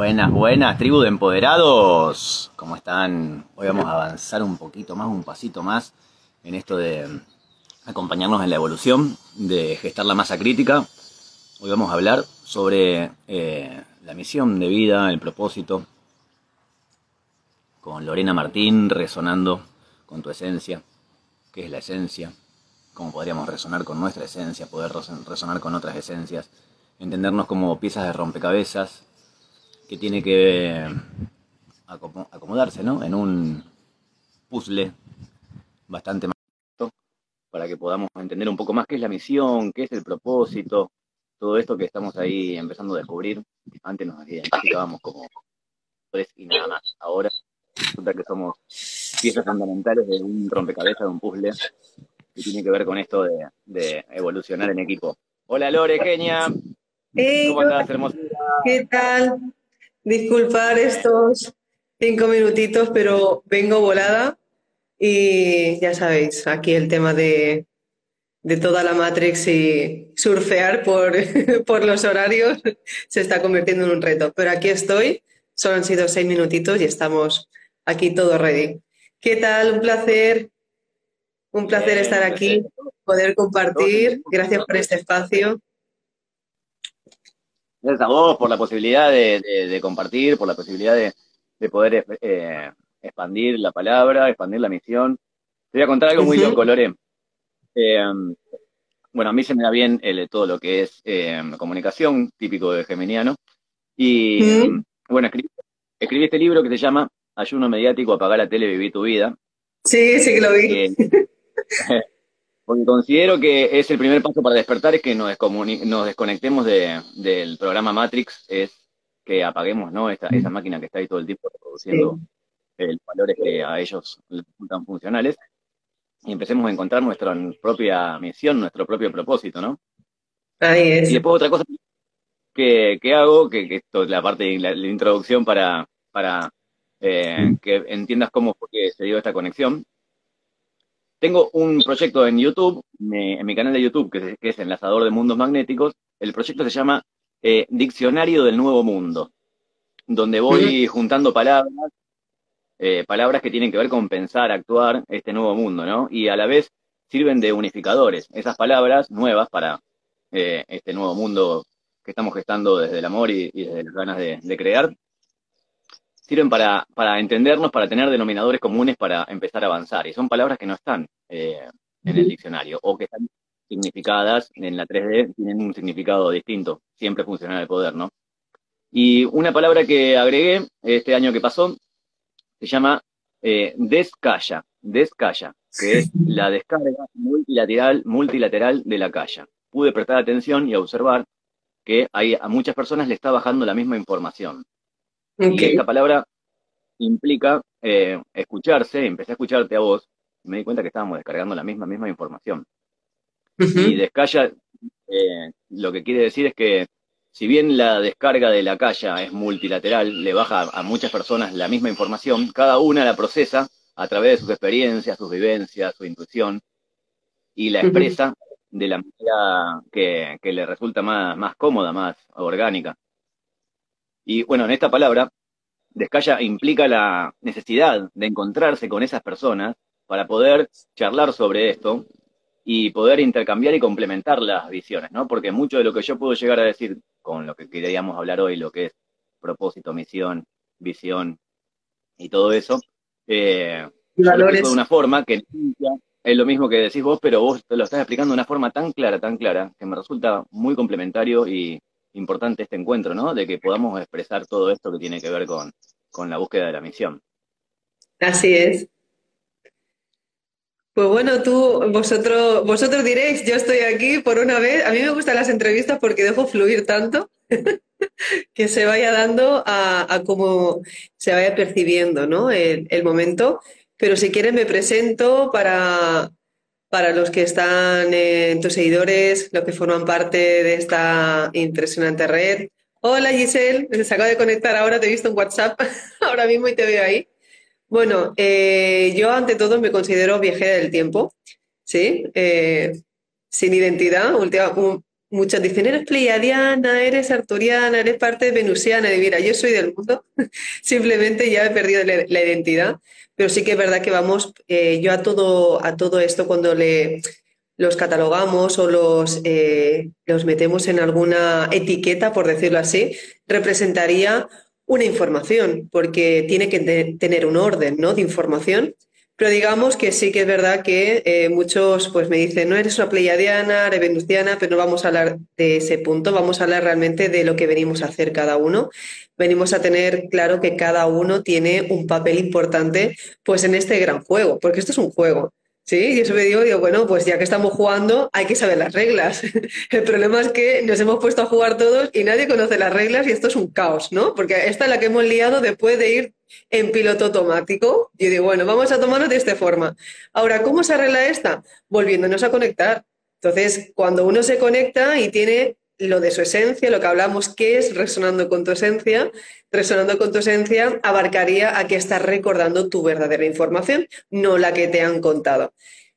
Buenas, buenas, tribu de empoderados. ¿Cómo están? Hoy vamos a avanzar un poquito más, un pasito más en esto de acompañarnos en la evolución, de gestar la masa crítica. Hoy vamos a hablar sobre eh, la misión de vida, el propósito, con Lorena Martín resonando con tu esencia. ¿Qué es la esencia? ¿Cómo podríamos resonar con nuestra esencia, poder resonar con otras esencias? Entendernos como piezas de rompecabezas que tiene que acomodarse ¿no? en un puzzle bastante más para que podamos entender un poco más qué es la misión, qué es el propósito, todo esto que estamos ahí empezando a descubrir. Antes nos identificábamos como tres y nada más. Ahora resulta que somos piezas fundamentales de un rompecabezas, de un puzzle que tiene que ver con esto de, evolucionar en equipo. Hola Lore, Kenia. ¿Cómo estás, hermosura? ¿Qué tal? Disculpar estos cinco minutitos, pero vengo volada y ya sabéis, aquí el tema de, toda la Matrix y surfear por, por los horarios se está convirtiendo en un reto. Pero aquí estoy, solo han sido seis minutitos y estamos aquí todo ready. ¿Qué tal? Un placer, un placer estar aquí, poder compartir. Gracias por este espacio. Gracias a vos por la posibilidad de, compartir, por la posibilidad de, poder eh, expandir la palabra, expandir la misión. Te voy a contar algo muy loco, Lore. Eh, bueno, a mí se me da bien el, todo lo que es eh, comunicación, típico de Geminiano. Y bueno, escribí, escribí, este libro que se llama Ayuno Mediático, Apagar la tele, Vivir tu vida. Sí, sí que lo vi. Porque considero que es el primer paso para despertar, es que nos, nos desconectemos del programa Matrix, es que apaguemos ¿no? Esta, esa máquina que está ahí todo el tiempo produciendo los valores que a ellos les resultan funcionales y empecemos a encontrar nuestra propia misión, nuestro propio propósito, ¿no? Ahí es. Y después otra cosa que, hago, que, esto es la parte de la, introducción para, para eh, que entiendas cómo fue que se dio esta conexión, tengo un proyecto en YouTube, en mi canal de YouTube, que es, Enlazador de Mundos Magnéticos. El proyecto se llama eh, Diccionario del Nuevo Mundo, donde voy juntando palabras, eh, palabras que tienen que ver con pensar, actuar este nuevo mundo, ¿no? Y a la vez sirven de unificadores. Esas palabras nuevas para eh, este nuevo mundo que estamos gestando desde el amor y, desde las ganas de crear, sirven para, para entendernos, para tener denominadores comunes para empezar a avanzar. Y son palabras que no están eh, en el diccionario o que están significadas en la 3D, tienen un significado distinto, siempre funciona el poder, ¿no? Y una palabra que agregué este año que pasó se llama eh, descalla, descalla, que es la descarga multilateral, multilateral de la calla. Pude prestar atención y observar que hay, a muchas personas le está bajando la misma información. Y esta palabra implica eh, escucharse, empecé a escucharte a vos, y me di cuenta que estábamos descargando la misma, misma información. Y descalla, eh, lo que quiere decir es que si bien la descarga de la calla es multilateral, le baja a muchas personas la misma información, cada una la procesa a través de sus experiencias, sus vivencias, su intuición, y la expresa de la manera que, que le resulta más, más cómoda, más orgánica. Y bueno, en esta palabra, descalla implica la necesidad de encontrarse con esas personas para poder charlar sobre esto y poder intercambiar y complementar las visiones, ¿no? Porque mucho de lo que yo puedo llegar a decir con lo que queríamos hablar hoy, lo que es propósito, misión, visión y todo eso, eh, de una forma que es lo mismo que decís vos, pero vos te lo estás explicando de una forma tan clara, tan clara, que me resulta muy complementario y, importante este encuentro, ¿no? De que podamos expresar todo esto que tiene que ver con, la búsqueda de la misión. Así es. Pues bueno, tú, vosotros, vosotros diréis, yo estoy aquí por una vez. A mí me gustan las entrevistas porque dejo fluir tanto que se vaya dando a, cómo se vaya percibiendo ¿no? el, momento. pero si quieres me presento para, para los que están en tus seguidores, los que forman parte de esta impresionante red. Hola Giselle, se acaba de conectar ahora, te he visto en WhatsApp ahora mismo y te veo ahí. Bueno, eh, yo ante todo me considero viajera del tiempo, ¿sí? Eh, sin identidad, muchas dicen, eres pleiadiana, eres arturiana, eres parte venusiana, y mira, yo soy del mundo, simplemente ya he perdido la, identidad, pero sí que es verdad que vamos, eh, yo a todo, a todo esto cuando le, los catalogamos o los, los metemos en alguna etiqueta, por decirlo así, representaría una información, porque tiene que tener un orden ¿no? de información. Pero digamos que sí que es verdad que eh, muchos pues me dicen, no eres una pleiadiana, eres venustiana, pero no vamos a hablar de ese punto, vamos a hablar realmente de lo que venimos a hacer cada uno. Venimos a tener claro que cada uno tiene un papel importante pues en este gran juego, porque esto es un juego. Sí, y eso me digo, digo, bueno, pues ya que estamos jugando, hay que saber las reglas. El problema es que nos hemos puesto a jugar todos y nadie conoce las reglas y esto es un caos, ¿no? Porque esta es la que hemos liado después de ir en piloto automático. Yo digo, bueno, vamos a tomarlo de esta forma. Ahora, ¿cómo se arregla esta? Volviéndonos a conectar. Entonces, cuando uno se conecta y tiene lo de su esencia, lo que hablamos, ¿qué es resonando con tu esencia? Resonando con tu esencia abarcaría a que estás recordando tu verdadera información, no la que te han contado.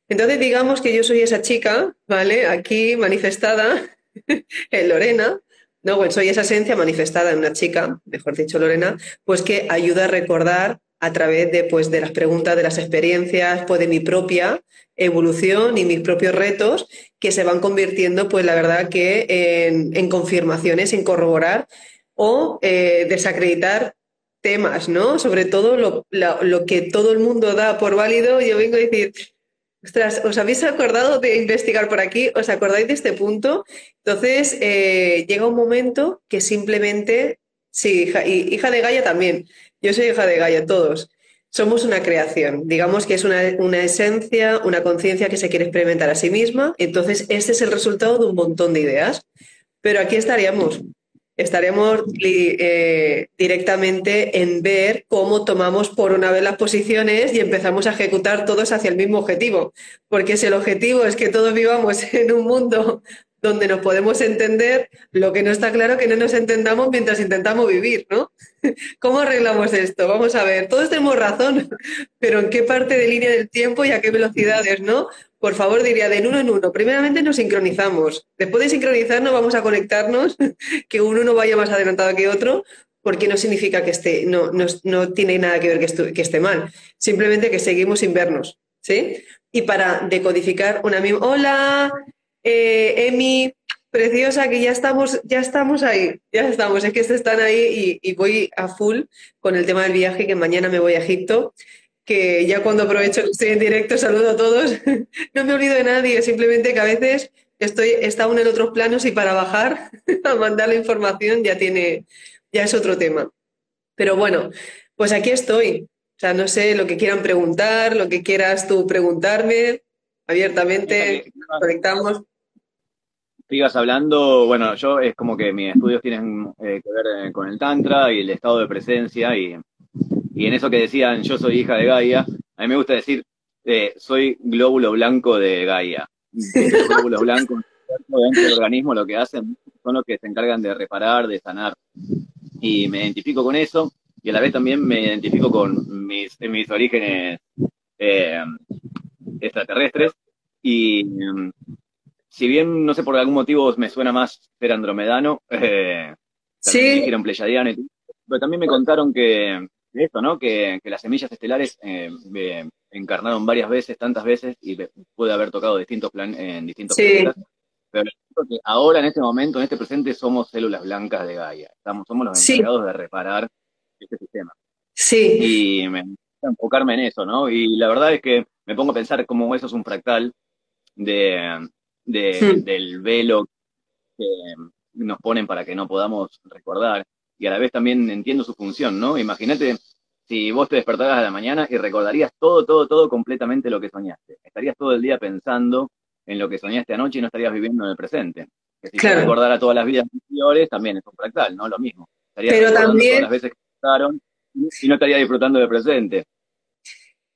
Entonces, digamos que yo soy esa chica, ¿vale? Aquí manifestada en Lorena, no, soy esa esencia manifestada en una chica, mejor dicho Lorena, pues que ayuda a recordar a través de, pues, de las preguntas, de las experiencias, pues de mi propia evolución y mis propios retos que se van convirtiendo, pues la verdad que en, confirmaciones, en corroborar o eh, desacreditar temas, ¿no? Sobre todo lo, lo, que todo el mundo da por válido, yo vengo a decir, ostras, ¿os habéis acordado de investigar por aquí? ¿Os acordáis de este punto? Entonces, eh, llega un momento que simplemente, sí, hija, y hija de Gaia también, yo soy hija de Gaia, todos. Somos una creación, digamos que es una, esencia, una conciencia que se quiere experimentar a sí misma. Entonces, este es el resultado de un montón de ideas. Pero aquí estaríamos, estaríamos eh, directamente en ver cómo tomamos por una vez las posiciones y empezamos a ejecutar todos hacia el mismo objetivo. Porque si el objetivo es que todos vivamos en un mundo donde nos podemos entender, lo que no está claro que no nos entendamos mientras intentamos vivir, ¿no? ¿Cómo arreglamos esto? Vamos a ver, todos tenemos razón, pero ¿en qué parte de línea del tiempo y a qué velocidades, no? Por favor, diría de uno en uno. Primeramente nos sincronizamos. Después de sincronizarnos vamos a conectarnos, que uno no vaya más adelantado que otro, porque no significa que esté, no, no, tiene nada que ver que, que esté mal. Simplemente que seguimos sin vernos, ¿sí? Y para decodificar una misma... Hola, eh, Emi, preciosa, que ya estamos, ya estamos ahí, ya estamos, es que están ahí y, voy a full con el tema del viaje, que mañana me voy a Egipto, que ya cuando aprovecho que estoy en directo saludo a todos, no me olvido de nadie, simplemente que a veces estoy, está uno en otros planos y para bajar a mandar la información ya tiene, ya es otro tema. Pero bueno, pues aquí estoy. O sea, no sé lo que quieran preguntar, lo que quieras tú preguntarme, abiertamente, conectamos sigas hablando, bueno, yo es como que mis estudios tienen eh, que ver eh, con el Tantra y el estado de presencia y, en eso que decían, yo soy hija de Gaia, a mí me gusta decir, eh, soy glóbulo blanco de Gaia. Los glóbulos blancos dentro del organismo lo que hacen son los que se encargan de reparar, de sanar. Y me identifico con eso y a la vez también me identifico con mis, mis orígenes extraterrestres y si bien no sé por algún motivo me suena más ser andromedano, eh, sí. un pleyadiano, pero también me contaron que esto, ¿no? Que, las semillas estelares eh, encarnaron varias veces, tantas veces, y puede haber tocado distintos plan en distintos planetas. Pero que ahora, en este momento, en este presente, somos células blancas de Gaia. Estamos, somos los encargados de reparar este sistema. Sí. Y me gusta enfocarme en eso, ¿no? Y la verdad es que me pongo a pensar cómo eso es un fractal de, Hmm. del velo que nos ponen para que no podamos recordar. Y a la vez también entiendo su función, ¿no? Imagínate si vos te despertaras a la mañana y recordarías todo, todo, todo completamente lo que soñaste. Estarías todo el día pensando en lo que soñaste anoche y no estarías viviendo en el presente. Que si te recordara todas las vidas anteriores, también es un fractal, ¿no? Lo mismo. Estarías Pero también... todas las veces que pasaron y no estarías disfrutando del presente.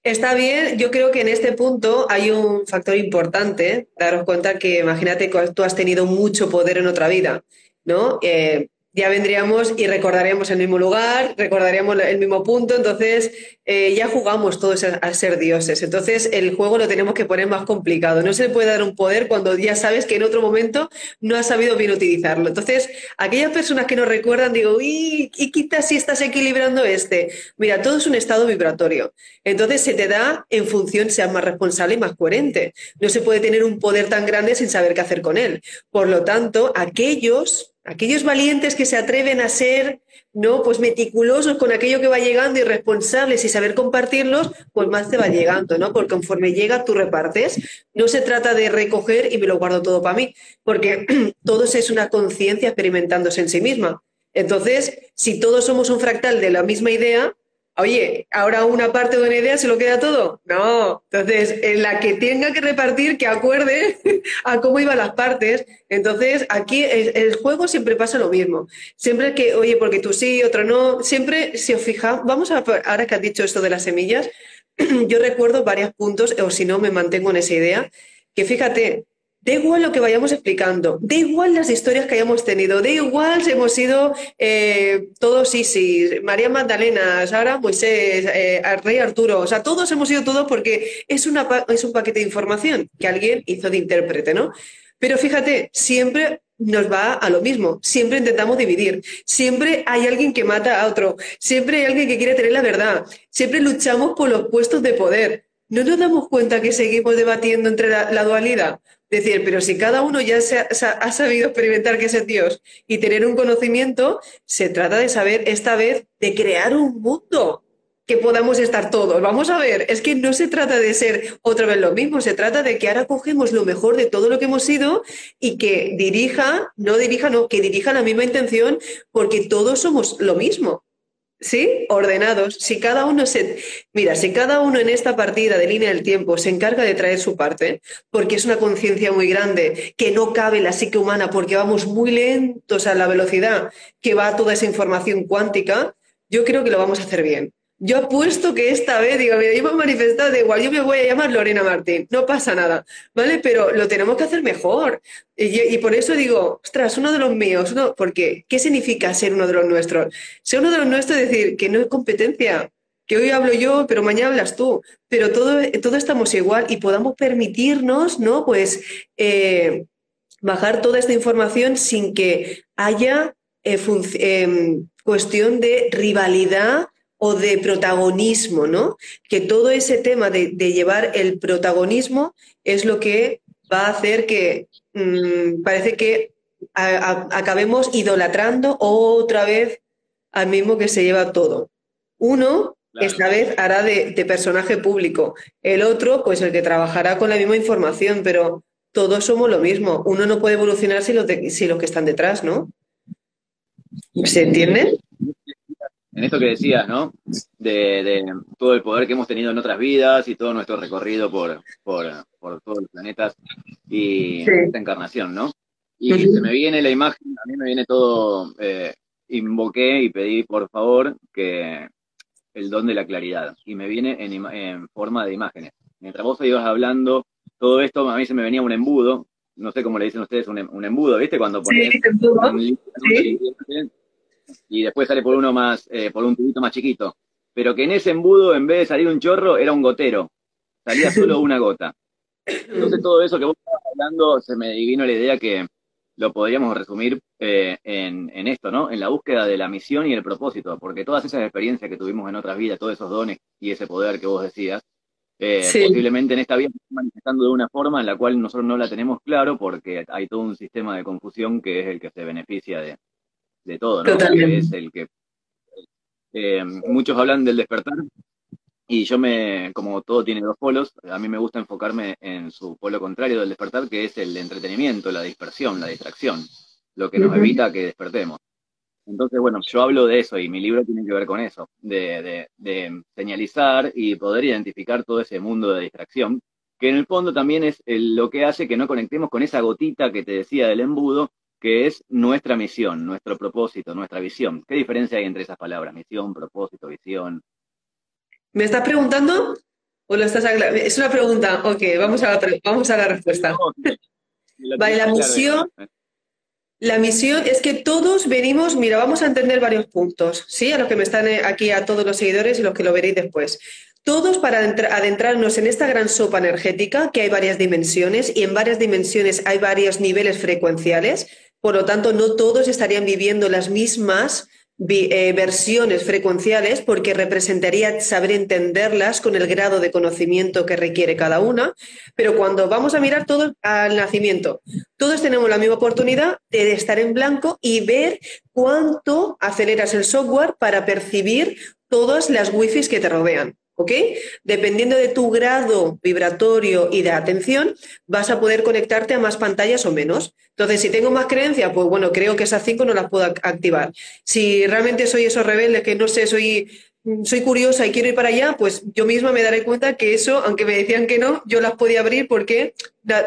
Está bien, yo creo que en este punto hay un factor importante, daros cuenta que imagínate que tú has tenido mucho poder en otra vida, ¿no? Eh, ya vendríamos y recordaríamos el mismo lugar, recordaríamos el mismo punto, entonces eh, ya jugamos todos a, ser dioses. Entonces el juego lo tenemos que poner más complicado. No se le puede dar un poder cuando ya sabes que en otro momento no has sabido bien utilizarlo. Entonces, aquellas personas que nos recuerdan, digo, uy, y quizás si estás equilibrando este. Mira, todo es un estado vibratorio. Entonces se te da en función, seas más responsable y más coherente. No se puede tener un poder tan grande sin saber qué hacer con él. Por lo tanto, aquellos Aquellos valientes que se atreven a ser no pues meticulosos con aquello que va llegando y responsables y saber compartirlos, pues más te va llegando, ¿no? Porque conforme llega tú repartes. No se trata de recoger y me lo guardo todo para mí, porque todos es una conciencia experimentándose en sí misma. Entonces, si todos somos un fractal de la misma idea, Oye, ahora una parte de una idea se lo queda todo. No. Entonces, en la que tenga que repartir, que acuerde a cómo iban las partes. Entonces, aquí el, juego siempre pasa lo mismo. Siempre que, oye, porque tú sí, otro no, siempre, si os fijáis, vamos a, ahora que has dicho esto de las semillas, yo recuerdo varios puntos, o si no, me mantengo en esa idea, que fíjate, Da igual lo que vayamos explicando, da igual las historias que hayamos tenido, da igual si hemos sido eh, todos Isis, María Magdalena, Sara Moisés, eh, Rey Arturo, o sea, todos hemos sido todos porque es, una, es un paquete de información que alguien hizo de intérprete, ¿no? Pero fíjate, siempre nos va a lo mismo. Siempre intentamos dividir. Siempre hay alguien que mata a otro. Siempre hay alguien que quiere tener la verdad. Siempre luchamos por los puestos de poder. ¿No nos damos cuenta que seguimos debatiendo entre la dualidad? Decir, pero si cada uno ya se ha, sabido experimentar que es Dios y tener un conocimiento, se trata de saber esta vez de crear un mundo que podamos estar todos. Vamos a ver, es que no se trata de ser otra vez lo mismo, se trata de que ahora cogemos lo mejor de todo lo que hemos sido y que dirija, no dirija, no, que dirija la misma intención porque todos somos lo mismo. ¿Sí? Ordenados. Si cada uno se. Mira, si cada uno en esta partida de línea del tiempo se encarga de traer su parte, porque es una conciencia muy grande, que no cabe la psique humana, porque vamos muy lentos a la velocidad que va toda esa información cuántica, yo creo que lo vamos a hacer bien. Yo apuesto que esta vez, digo, yo me manifestado de igual, yo me voy a llamar Lorena Martín, no pasa nada, ¿vale? Pero lo tenemos que hacer mejor. Y, por eso digo, ostras, uno de los míos, ¿no? Porque, ¿qué significa ser uno de los nuestros? Ser uno de los nuestros es decir que no es competencia, que hoy hablo yo, pero mañana hablas tú, pero todo, todo estamos igual y podamos permitirnos, ¿no? Pues eh, bajar toda esta información sin que haya eh, em, cuestión de rivalidad o de protagonismo, ¿no? Que todo ese tema de, llevar el protagonismo es lo que va a hacer que mm, parece que acabemos idolatrando otra vez al mismo que se lleva todo. Uno, esta vez hará de, personaje público. El otro, pues el que trabajará con la misma información, pero todos somos lo mismo. Uno no puede evolucionar si los, si los que están detrás, ¿no? ¿Se entiende? En esto que decías, ¿no? De, todo el poder que hemos tenido en otras vidas y todo nuestro recorrido por, por, todos los planetas y esta encarnación, ¿no? Y se me viene la imagen, a mí me viene todo, eh, invoqué y pedí por favor que el don de la claridad, y me viene en, forma de imágenes. Mientras vos ibas hablando, todo esto a mí se me venía un embudo, no sé cómo le dicen ustedes, un, em, embudo, ¿viste? Cuando pones sí, y después sale por uno más, eh, por un tubito más chiquito. Pero que en ese embudo, en vez de salir un chorro, era un gotero. Salía solo una gota. Entonces todo eso que vos estabas hablando, se me vino la idea que lo podríamos resumir eh, en, esto, ¿no? En la búsqueda de la misión y el propósito, porque todas esas experiencias que tuvimos en otras vidas, todos esos dones y ese poder que vos decías, eh, posiblemente en esta vida se manifestando de una forma en la cual nosotros no la tenemos claro porque hay todo un sistema de confusión que es el que se beneficia de, de todo, ¿no? es el que eh, muchos hablan del despertar y yo me, como todo tiene dos polos, a mí me gusta enfocarme en su polo contrario del despertar, que es el entretenimiento, la dispersión, la distracción, lo que nos evita que despertemos. Entonces, bueno, yo hablo de eso y mi libro tiene que ver con eso, de, señalizar y poder identificar todo ese mundo de distracción, que en el fondo también es lo que hace que no conectemos con esa gotita que te decía del embudo, que es nuestra misión, nuestro propósito, nuestra visión. ¿Qué diferencia hay entre esas palabras? Misión, propósito, visión. ¿Me estás preguntando? ¿O lo estás es una pregunta, ok, vamos a la, vamos a la respuesta. vale, la misión, la misión es que todos venimos, mira, vamos a entender varios puntos, ¿sí? A los que me están eh, aquí, a todos los seguidores y los que lo veréis después. Todos para adentrarnos en esta gran sopa energética, que hay varias dimensiones y en varias dimensiones hay varios niveles frecuenciales, por lo tanto, no todos estarían viviendo las mismas eh, versiones frecuenciales porque representaría saber entenderlas con el grado de conocimiento que requiere cada una, pero cuando vamos a mirar todo al nacimiento, todos tenemos la misma oportunidad de estar en blanco y ver cuánto aceleras el software para percibir todas las wifi que te rodean. ¿Ok? Dependiendo de tu grado vibratorio y de atención, vas a poder conectarte a más pantallas o menos. Entonces, si tengo más creencias, pues bueno, creo que esas cinco no las puedo activar. Si realmente soy esos rebeldes que no sé, soy, soy curiosa y quiero ir para allá, pues yo misma me daré cuenta que eso, aunque me decían que no, yo las podía abrir porque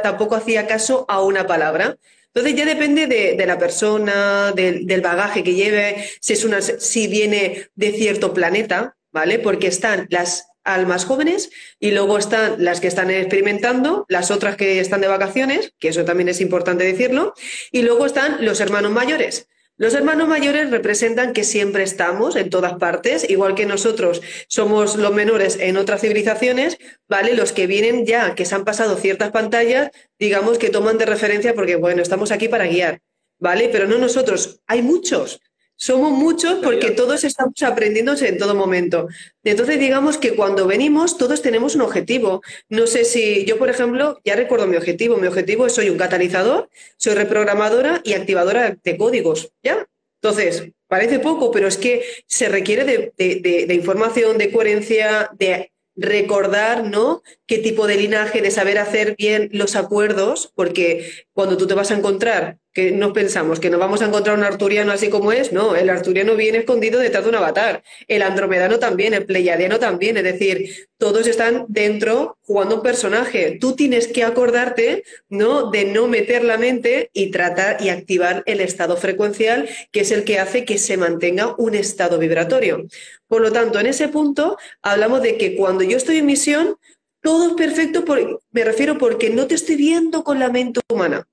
tampoco hacía caso a una palabra. Entonces ya depende de, la persona, del bagaje que lleve, si, es una, si viene de cierto planeta, ¿vale? Porque están las almas jóvenes y luego están las que están experimentando, las otras que están de vacaciones, que eso también es importante decirlo, y luego están los hermanos mayores. Los hermanos mayores representan que siempre estamos en todas partes, igual que nosotros somos los menores en otras civilizaciones, ¿vale? Los que vienen ya, que se han pasado ciertas pantallas, digamos que toman de referencia porque, bueno, estamos aquí para guiar, ¿vale? Pero no nosotros, hay muchos. Somos muchos porque todos estamos aprendiéndose en todo momento. Entonces, digamos que cuando venimos, todos tenemos un objetivo. No sé si yo, por ejemplo, ya recuerdo mi objetivo. Mi objetivo es soy un catalizador, soy reprogramadora y activadora de códigos. ¿Ya? Entonces, parece poco, pero es que se requiere de, de información, de coherencia, de recordar, ¿no? Qué tipo de linaje, de saber hacer bien los acuerdos, porque cuando tú te vas a encontrar que nos pensamos que nos vamos a encontrar un arturiano así como es, no, el arturiano viene escondido detrás de un avatar, el andromedano también, el pleiadiano también, es decir, todos están dentro jugando un personaje. Tú tienes que acordarte, ¿no?, de no meter la mente y tratar y activar el estado frecuencial, que es el que hace que se mantenga un estado vibratorio. Por lo tanto, en ese punto hablamos de que cuando yo estoy en misión, todo es perfecto, me refiero porque no te estoy viendo con la mente humana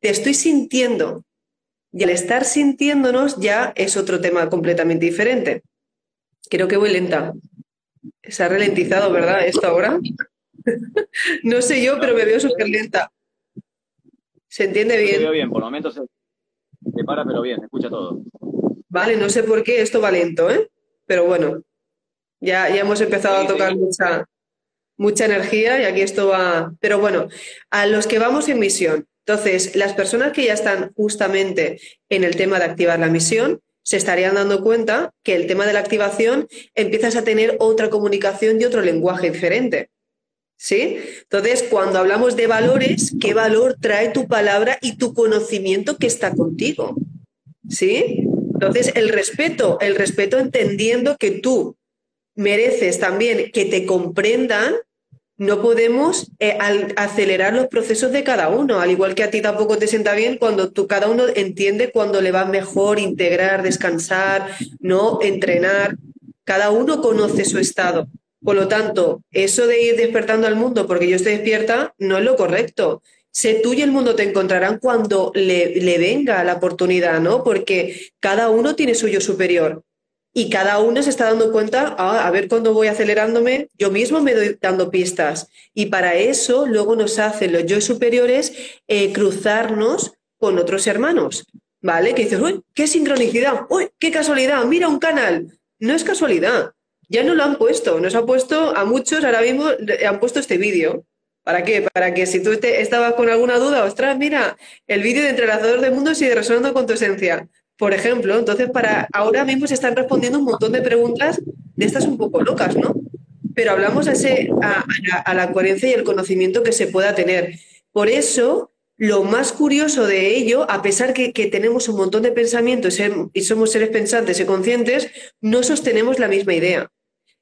te estoy sintiendo. Y al estar sintiéndonos ya es otro tema completamente diferente. Creo que voy lenta. Se ha ralentizado, ¿verdad? Esto ahora. no sé yo, pero me veo súper lenta. ¿Se entiende bien? Se veo bien, por momentos se, se para, pero bien, escucha todo. Vale, no sé por qué esto va lento, ¿eh? Pero bueno, ya, ya hemos empezado a tocar mucha, mucha energía y aquí esto va. Pero bueno, a los que vamos en misión, entonces, las personas que ya están justamente en el tema de activar la misión, se estarían dando cuenta que el tema de la activación empiezas a tener otra comunicación y otro lenguaje diferente. ¿Sí? Entonces, cuando hablamos de valores, ¿qué valor trae tu palabra y tu conocimiento que está contigo? ¿Sí? Entonces, el respeto, el respeto entendiendo que tú mereces también que te comprendan no podemos eh, acelerar los procesos de cada uno, al igual que a ti tampoco te sienta bien cuando tú, cada uno entiende cuando le va mejor integrar, descansar, no entrenar. Cada uno conoce su estado. Por lo tanto, eso de ir despertando al mundo porque yo estoy despierta no es lo correcto. Sé tú y el mundo te encontrarán cuando le, le venga la oportunidad, ¿no? Porque cada uno tiene suyo superior y cada uno se está dando cuenta, ah, a ver cuándo voy acelerándome, yo mismo me doy dando pistas. Y para eso luego nos hacen los yo superiores eh, cruzarnos con otros hermanos, ¿vale? Que dices, uy, qué sincronicidad, uy, qué casualidad, mira un canal. No es casualidad, ya no lo han puesto, nos ha puesto a muchos, ahora mismo han puesto este vídeo. ¿Para qué? Para que si tú estabas con alguna duda, ostras, mira, el vídeo de Entrelazador de Mundos sigue resonando con tu esencia por ejemplo. Entonces, para ahora mismo se están respondiendo un montón de preguntas de estas un poco locas, ¿no? Pero hablamos a, a, la, coherencia y el conocimiento que se pueda tener. Por eso, lo más curioso de ello, a pesar que, que tenemos un montón de pensamientos y somos seres pensantes y conscientes, no sostenemos la misma idea.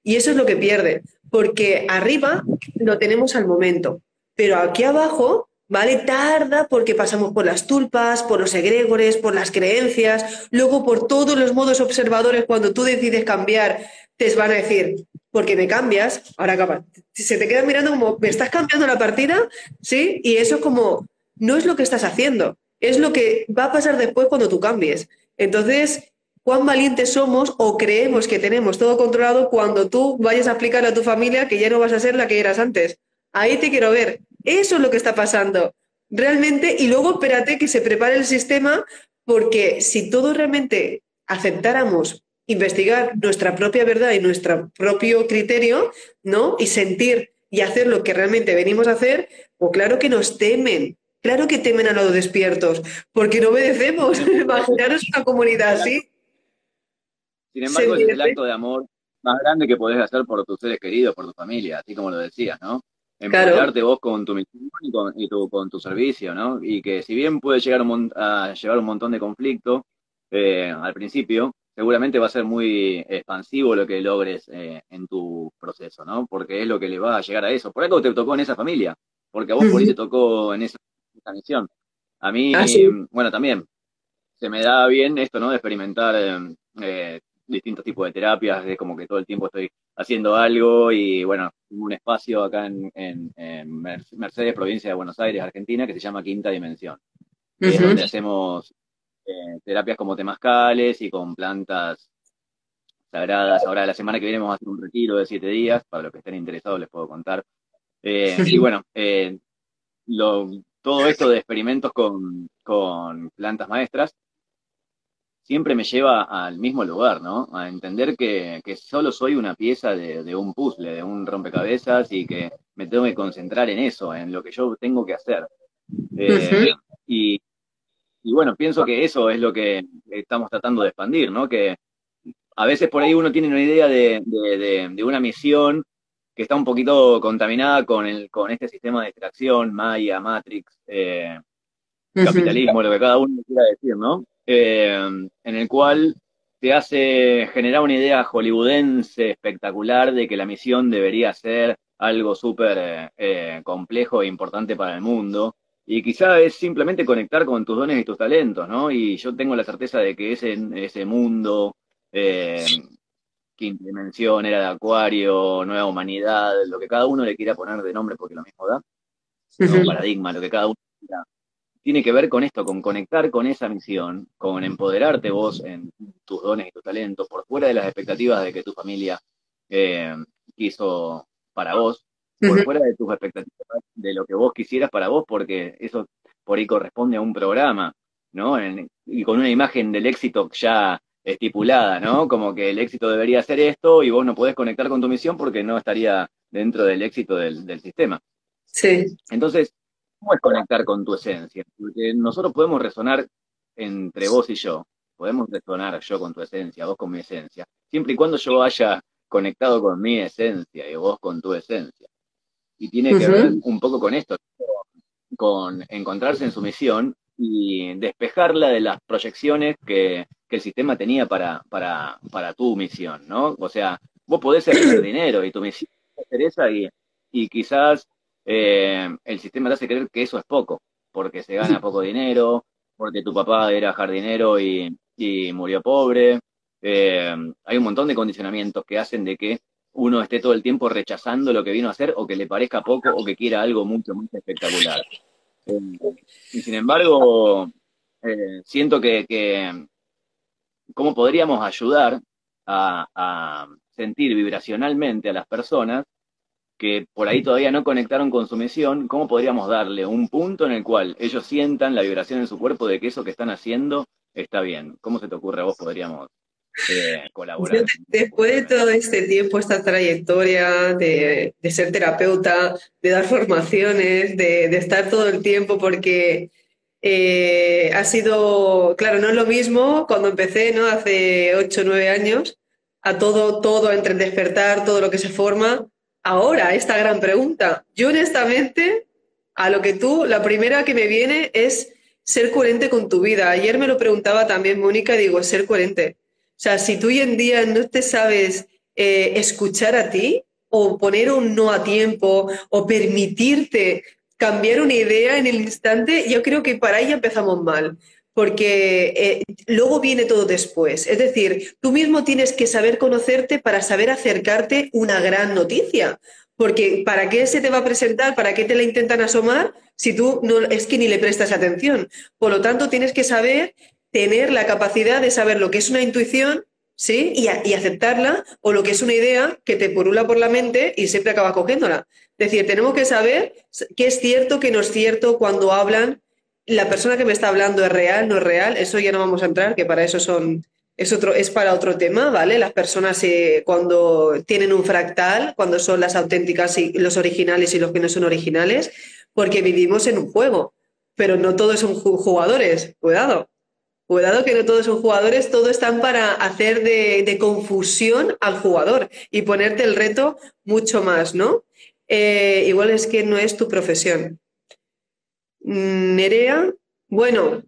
Y eso es lo que pierde, porque arriba lo tenemos al momento, pero aquí abajo ¿vale? Tarda porque pasamos por las tulpas, por los egregores, por las creencias, luego por todos los modos observadores, cuando tú decides cambiar, te van a decir, porque me cambias, ahora capaz, se te queda mirando como, me estás cambiando la partida, ¿sí? Y eso como, no es lo que estás haciendo, es lo que va a pasar después cuando tú cambies. Entonces, cuán valientes somos o creemos que tenemos todo controlado cuando tú vayas a explicar a tu familia que ya no vas a ser la que eras antes. Ahí te quiero ver. Eso es lo que está pasando. Realmente, y luego espérate que se prepare el sistema, porque si todos realmente aceptáramos investigar nuestra propia verdad y nuestro propio criterio, ¿no? Y sentir y hacer lo que realmente venimos a hacer, pues claro que nos temen, claro que temen a los despiertos, porque no obedecemos. Imaginaros una comunidad así. Sin embargo, es el acto de amor más grande que podés hacer por tus seres queridos, por tu familia, así como lo decías, ¿no? Empoderarte vos con tu misión y, con, tu, servicio, ¿no? Y que si bien puede llegar a llevar un montón de conflicto eh, al principio, seguramente va a ser muy expansivo lo que logres eh, en tu proceso, ¿no? Porque es lo que le va a llegar a eso. Por algo te tocó en esa familia, porque a vos por ahí te tocó en esa, misión. A mí, ah, bueno, también se me da bien esto, ¿no? De experimentar eh, distintos tipos de terapias, de como que todo el tiempo estoy haciendo algo y bueno, un espacio acá en, Mercedes, provincia de Buenos Aires, Argentina, que se llama Quinta Dimensión, donde hacemos eh, terapias como temazcales y con plantas sagradas. Ahora la semana que viene vamos a hacer un retiro de siete días, para los que estén interesados les puedo contar. Eh, y bueno, eh, todo esto de experimentos con, con plantas maestras siempre me lleva al mismo lugar, ¿no? A entender que, solo soy una pieza de, un puzzle, de un rompecabezas y que me tengo que concentrar en eso, en lo que yo tengo que hacer. Eh, y, bueno, pienso que eso es lo que estamos tratando de expandir, ¿no? Que a veces por ahí uno tiene una idea de, una misión que está un poquito contaminada con, el, con este sistema de extracción, Maya, Matrix, eh, capitalismo, lo que cada uno quiera decir, ¿no? Eh, en el cual te hace generar una idea hollywoodense espectacular de que la misión debería ser algo súper eh, eh, complejo e importante para el mundo. Y quizá es simplemente conectar con tus dones y tus talentos, ¿no? Y yo tengo la certeza de que ese, ese mundo, quinta dimensión, era de acuario, nueva humanidad, lo que cada uno le quiera poner de nombre porque lo mismo da, un paradigma, lo que cada uno quiera tiene que ver con esto, con conectar con esa misión, con empoderarte vos en tus dones y tus talentos, por fuera de las expectativas de que tu familia eh, quiso para vos, por fuera de tus expectativas de lo que vos quisieras para vos, porque eso por ahí corresponde a un programa, ¿no? y con una imagen del éxito ya estipulada, ¿no? Como que el éxito debería ser esto y vos no podés conectar con tu misión porque no estaría dentro del éxito del, del sistema. Sí. Entonces, ¿Cómo es conectar con tu esencia? Porque nosotros podemos resonar entre vos y yo. Podemos resonar yo con tu esencia, vos con mi esencia. Siempre y cuando yo haya conectado con mi esencia y vos con tu esencia. Y tiene que ver un poco con esto, con encontrarse en su misión y despejarla de las proyecciones que, el sistema tenía para, para, para, tu misión, ¿no? O sea, vos podés ser dinero y tu misión es esa y, y quizás eh, el sistema te hace creer que eso es poco, porque se gana poco dinero, porque tu papá era jardinero y, murió pobre. Eh, hay un montón de condicionamientos que hacen de que uno esté todo el tiempo rechazando lo que vino a hacer o que le parezca poco o que quiera algo mucho, muy espectacular. Eh, y sin embargo, siento que, cómo podríamos ayudar a sentir vibracionalmente a las personas que por ahí todavía no conectaron con su misión, ¿cómo podríamos darle un punto en el cual ellos sientan la vibración en su cuerpo de que eso que están haciendo está bien? ¿Cómo se te ocurre a vos podríamos eh, colaborar? después de todo este tiempo, esta trayectoria de, ser terapeuta, de dar formaciones, de, estar todo el tiempo, porque eh, ha sido, claro, no es lo mismo cuando empecé, ¿no? Hace 8 o 9 años, a todo, todo entre el despertar, todo lo que se forma ahora esta gran pregunta. Yo honestamente, a lo que tú, la primera que me viene es ser coherente con tu vida. Ayer me lo preguntaba también Mónica, digo, ser coherente. O sea, si tú hoy en día no te sabes eh, escuchar a ti o poner un no a tiempo o permitirte cambiar una idea en el instante, yo creo que para ahí empezamos mal. Porque eh, luego viene todo después. Es decir, tú mismo tienes que saber conocerte para saber acercarte una gran noticia. Porque ¿para qué se te va a presentar? ¿Para qué te la intentan asomar si tú no es que ni le prestas atención? Por lo tanto, tienes que saber tener la capacidad de saber lo que es una intuición, ¿sí? Y, aceptarla, o lo que es una idea que te porula por la mente y siempre acabas cogiéndola. Es decir, tenemos que saber qué es cierto, qué no es cierto cuando hablan la persona que me está hablando es real, no es real, eso ya no vamos a entrar, que para eso son, es, otro, es para otro tema, ¿vale? Las personas eh, cuando tienen un fractal, cuando son las auténticas y los originales y los que no son originales, porque vivimos en un juego, pero no todos son jugadores, cuidado. Cuidado que no todos son jugadores, todos están para hacer de, de confusión al jugador y ponerte el reto mucho más, ¿no? Eh, igual es que no es tu profesión. Nerea, bueno,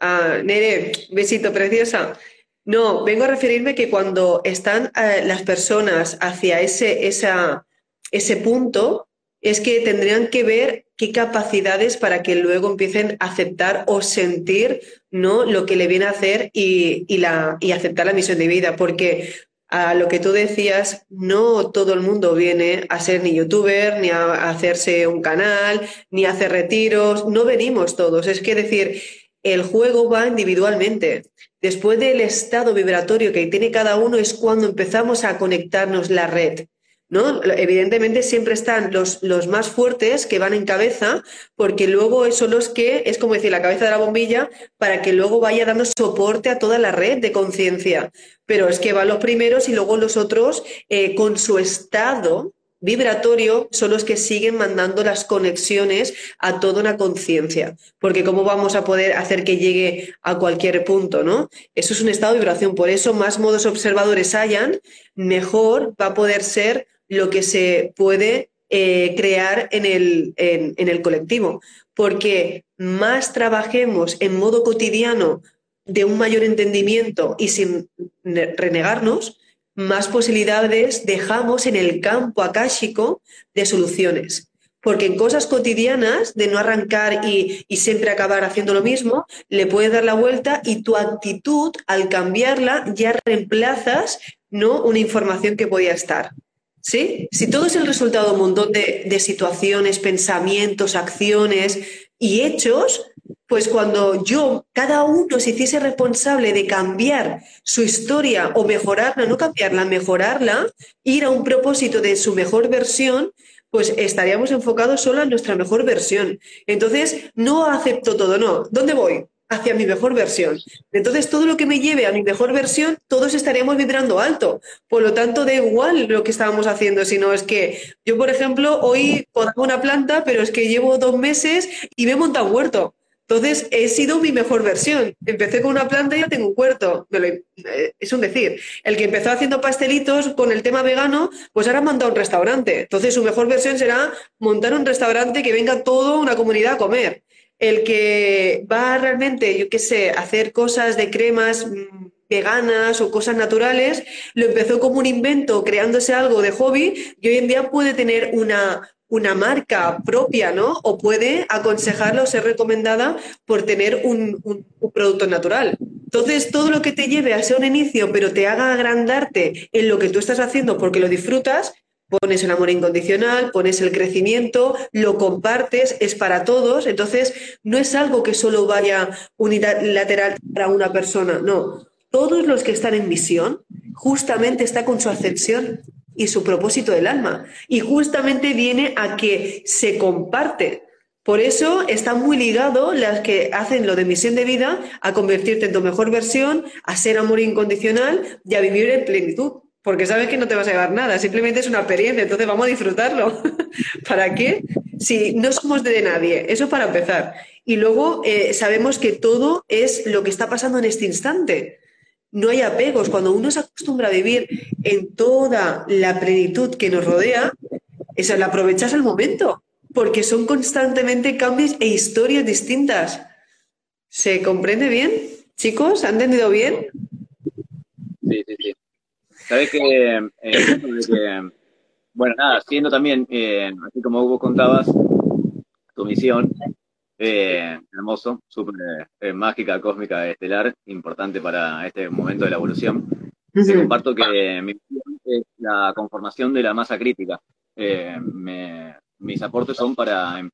ah, Nere, besito preciosa. No, vengo a referirme que cuando están eh, las personas hacia ese, ese punto, es que tendrían que ver qué capacidades para que luego empiecen a aceptar o sentir ¿no? lo que le viene a hacer y, y, la, y aceptar la misión de vida. Porque a lo que tú decías, no todo el mundo viene a ser ni youtuber, ni a hacerse un canal, ni a hacer retiros, no venimos todos. Es que decir, el juego va individualmente. Después del estado vibratorio que tiene cada uno es cuando empezamos a conectarnos la red. Evidentemente siempre están los, los, más fuertes que van en cabeza, porque luego son los que, es como decir, la cabeza de la bombilla, para que luego vaya dando soporte a toda la red de conciencia. Pero es que van los primeros y luego los otros, eh, con su estado vibratorio, son los que siguen mandando las conexiones a toda una conciencia. Porque cómo vamos a poder hacer que llegue a cualquier punto, ¿no? Eso es un estado de vibración. Por eso más modos observadores hayan, mejor va a poder ser lo que se puede eh, crear en el, en, el colectivo. Porque más trabajemos en modo cotidiano de un mayor entendimiento y sin renegarnos, más posibilidades dejamos en el campo akáshico de soluciones. Porque en cosas cotidianas, de no arrancar y, y, siempre acabar haciendo lo mismo, le puedes dar la vuelta y tu actitud, al cambiarla, ya reemplazas ¿no? una información que podía estar. ¿Sí? Si todo es el resultado de un montón de, situaciones, pensamientos, acciones y hechos, pues cuando yo, cada uno se hiciese responsable de cambiar su historia o mejorarla, no cambiarla, mejorarla, ir a un propósito de su mejor versión, pues estaríamos enfocados solo en nuestra mejor versión. Entonces, no acepto todo, no. ¿Dónde voy? Hacia mi mejor versión. Entonces, todo lo que me lleve a mi mejor versión, todos estaríamos vibrando alto. Por lo tanto, da igual lo que estábamos haciendo, sino es que yo, por ejemplo, hoy podaba una planta, pero es que llevo dos meses y me he montado un huerto. Entonces, he sido mi mejor versión. Empecé con una planta y ya tengo un huerto. Eh, es un decir. El que empezó haciendo pastelitos con el tema vegano, pues ahora ha montado un restaurante. Entonces, su mejor versión será montar un restaurante que venga toda una comunidad a comer el que va realmente, yo qué sé, hacer cosas de cremas mm, veganas o cosas naturales, lo empezó como un invento, creándose algo de hobby y hoy en día puede tener una, una marca propia, ¿no? O puede aconsejarla o ser recomendada por tener un, un, producto natural. Entonces, todo lo que te lleve a ser un inicio, pero te haga agrandarte en lo que tú estás haciendo porque lo disfrutas, pones el amor incondicional, pones el crecimiento, lo compartes, es para todos, entonces no es algo que solo vaya unilateral para una persona, no. Todos los que están en misión justamente está con su ascensión y su propósito del alma y justamente viene a que se comparte. Por eso está muy ligado las que hacen lo de misión de vida a convertirte en tu mejor versión, a ser amor incondicional y a vivir en plenitud porque sabes que no te vas a llevar nada, simplemente es una experiencia, entonces vamos a disfrutarlo. ¿Para qué? Si no somos de nadie, eso para empezar. Y luego eh, sabemos que todo es lo que está pasando en este instante. No hay apegos. Cuando uno se acostumbra a vivir en toda la plenitud que nos rodea, eso, la aprovechas al momento, porque son constantemente cambios e historias distintas. ¿Se comprende bien? Chicos, ¿han entendido bien? Sí, sí, sí. Sabes que, eh, bueno, nada, siendo también, eh, así como vos contabas, tu misión, Eh, hermoso, súper eh, mágica, cósmica, estelar, importante para este momento de la evolución. Te comparto que mi es la conformación de la masa crítica. mis aportes son para,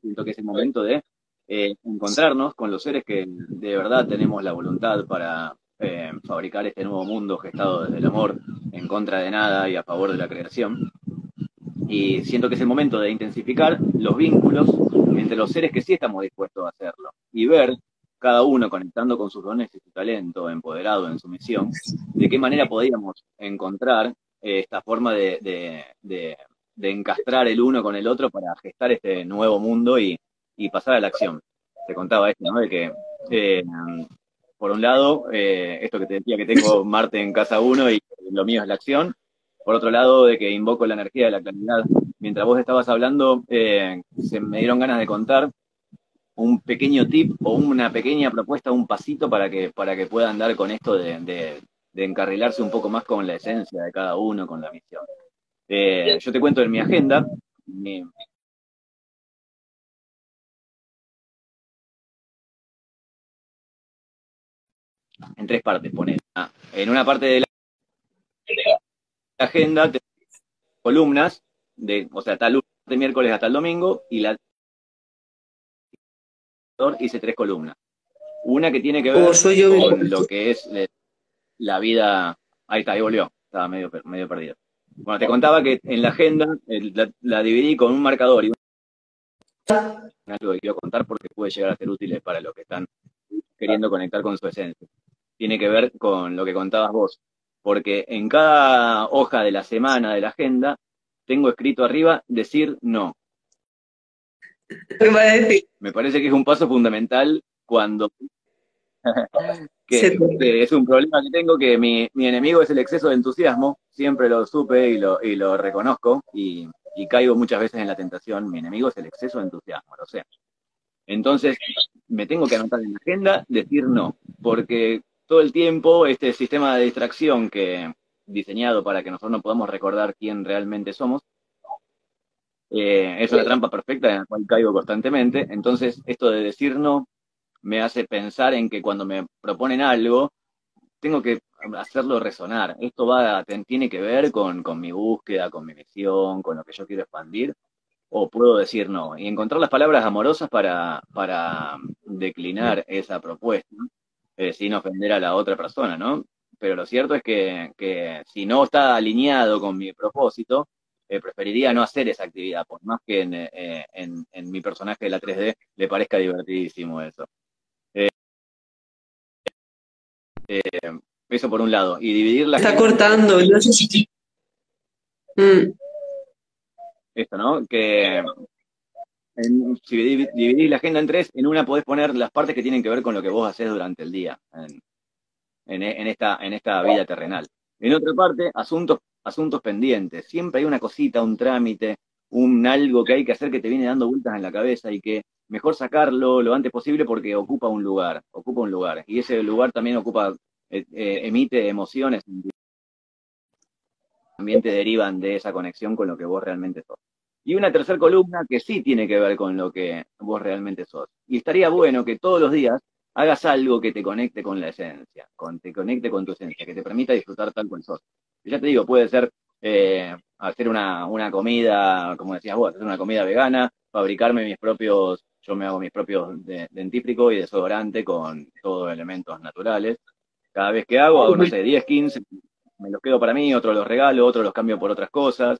siento que es el momento de encontrarnos con los seres que de verdad tenemos la voluntad para fabricar este nuevo mundo gestado desde el amor, en contra de nada y a favor de la creación. Y siento que es el momento de intensificar los vínculos entre los seres que sí estamos dispuestos a hacerlo y ver cada uno conectando con sus dones y su talento, empoderado en su misión, de qué manera podríamos encontrar eh, esta forma de, encastrar el uno con el otro para gestar este nuevo mundo y, pasar a la acción. Te contaba esto, ¿no? De que, eh, por un lado, eh, esto que te decía que tengo Marte en casa uno y lo mío es la acción, por otro lado, de que invoco la energía de la claridad. Mientras vos estabas hablando, eh, se me dieron ganas de contar un pequeño tip o una pequeña propuesta, un pasito para que, para que puedan dar con esto de, encarrilarse un poco más con la esencia de cada uno, con la misión. Eh, yo te cuento en mi agenda, en tres partes, pone. Ah, en una parte de la agenda, columnas, de, o sea, tal de miércoles hasta el domingo, y la hice tres columnas. Una que tiene que ver oh, con lo que es eh, la vida. Ahí está, ahí volvió. Estaba medio, medio perdido. Bueno, te contaba que en la agenda la, dividí con un marcador y algo que quiero contar porque puede llegar a ser útil para los que están queriendo conectar con su esencia. Tiene que ver con lo que contabas vos, porque en cada hoja de la semana de la agenda tengo escrito arriba decir no. Me parece que es un paso fundamental cuando que, es un problema que tengo que mi, enemigo es el exceso de entusiasmo, siempre lo supe y lo, y lo reconozco y, y, caigo muchas veces en la tentación, mi enemigo es el exceso de entusiasmo, lo sé. Entonces me tengo que anotar en la agenda decir no, porque todo el tiempo este sistema de distracción que diseñado para que nosotros no podamos recordar quién realmente somos, eh, es una trampa perfecta en la cual caigo constantemente. Entonces, esto de decir no me hace pensar en que cuando me proponen algo, tengo que hacerlo resonar. Esto va, tiene que ver con, con mi búsqueda, con mi misión, con lo que yo quiero expandir, o puedo decir no. Y encontrar las palabras amorosas para, para declinar esa propuesta. Eh, sin ofender a la otra persona, ¿no? Pero lo cierto es que, si no está alineado con mi propósito, eh, preferiría no hacer esa actividad, por más que eh, en, mi personaje de la 3D le parezca divertidísimo eso. eso por un lado. Y dividir la... Está cortando, no sé si... Mm. Esto, ¿no? Que si dividís la agenda en tres, en una podés poner las partes que tienen que ver con lo que vos haces durante el día, en, esta, en esta vida terrenal. En otra parte, asuntos, asuntos pendientes. Siempre hay una cosita, un trámite, un algo que hay que hacer que te viene dando vueltas en la cabeza y que mejor sacarlo lo antes posible porque ocupa un lugar, ocupa un lugar. Y ese lugar también ocupa, eh, eh, emite emociones, también te derivan de esa conexión con lo que vos realmente sos y una tercera columna que sí tiene que ver con lo que vos realmente sos. Y estaría bueno que todos los días hagas algo que te conecte con la esencia, con, te conecte con tu esencia, que te permita disfrutar tal cual sos. Y ya te digo, puede ser eh, hacer una, una, comida, como decías vos, hacer una comida vegana, fabricarme mis propios, yo me hago mis propios de, dentífrico y desodorante con todos elementos naturales. Cada vez que hago, hago, no sé, 10, 15, me los quedo para mí, otros los regalo, otros los cambio por otras cosas.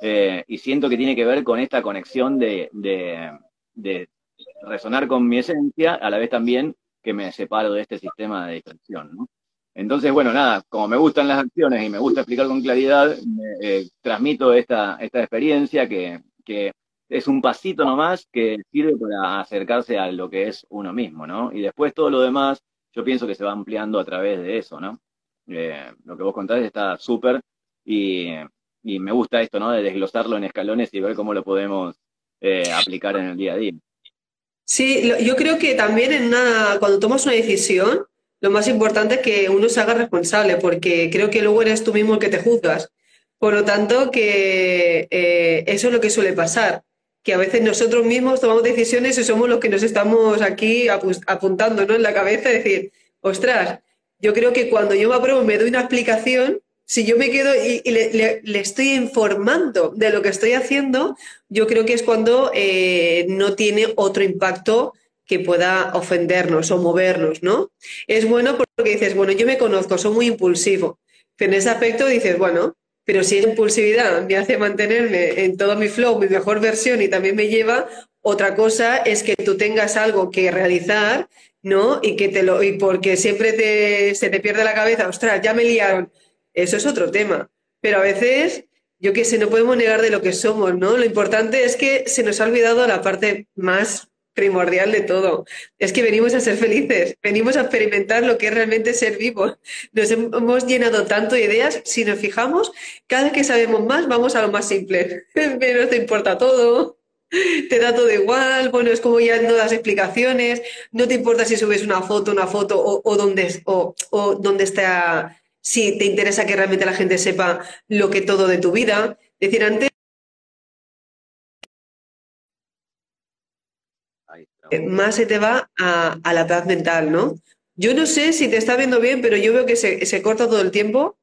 Eh, y siento que tiene que ver con esta conexión de, resonar con mi esencia, a la vez también que me separo de este sistema de distracción. ¿no? Entonces, bueno, nada, como me gustan las acciones y me gusta explicar con claridad, eh, transmito esta, esta experiencia que, que, es un pasito nomás que sirve para acercarse a lo que es uno mismo, ¿no? Y después todo lo demás, yo pienso que se va ampliando a través de eso, ¿no? Eh, lo que vos contás está súper y y me gusta esto, ¿no? De desglosarlo en escalones y ver cómo lo podemos eh, aplicar en el día a día. Sí, yo creo que también en una, cuando tomas una decisión, lo más importante es que uno se haga responsable, porque creo que luego eres tú mismo el que te juzgas. Por lo tanto, que eh, eso es lo que suele pasar. que a veces nosotros mismos tomamos decisiones y somos los que nos estamos aquí apuntando ¿no? en la cabeza, decir, ostras, yo creo que cuando yo me apruebo me doy una explicación, si yo me quedo y, le, estoy informando de lo que estoy haciendo, yo creo que es cuando eh, no tiene otro impacto que pueda ofendernos o movernos, ¿no? Es bueno porque dices, bueno, yo me conozco, soy muy impulsivo. En ese aspecto dices, bueno, pero si esa impulsividad me hace mantenerme en todo mi flow, mi mejor versión y también me lleva, otra cosa es que tú tengas algo que realizar, ¿no? Y que te lo, y porque siempre te, se te pierde la cabeza, ostras, ya me liaron. Eso es otro tema. Pero a veces, yo qué sé, no podemos negar de lo que somos, ¿no? Lo importante es que se nos ha olvidado la parte más primordial de todo. Es que venimos a ser felices, venimos a experimentar lo que es realmente ser vivo. Nos hemos llenado tanto de ideas, si nos fijamos, cada vez que sabemos más, vamos a lo más simple. Menos te importa todo, te da todo igual, bueno, es como ya no das explicaciones, no te importa si subes una foto, una foto o, dónde, o, o dónde está, si te interesa que realmente la gente sepa lo que todo de tu vida. Es decir, antes más se te va a, la paz mental, ¿no? Yo no sé si te está viendo bien, pero yo veo que se, corta todo el tiempo.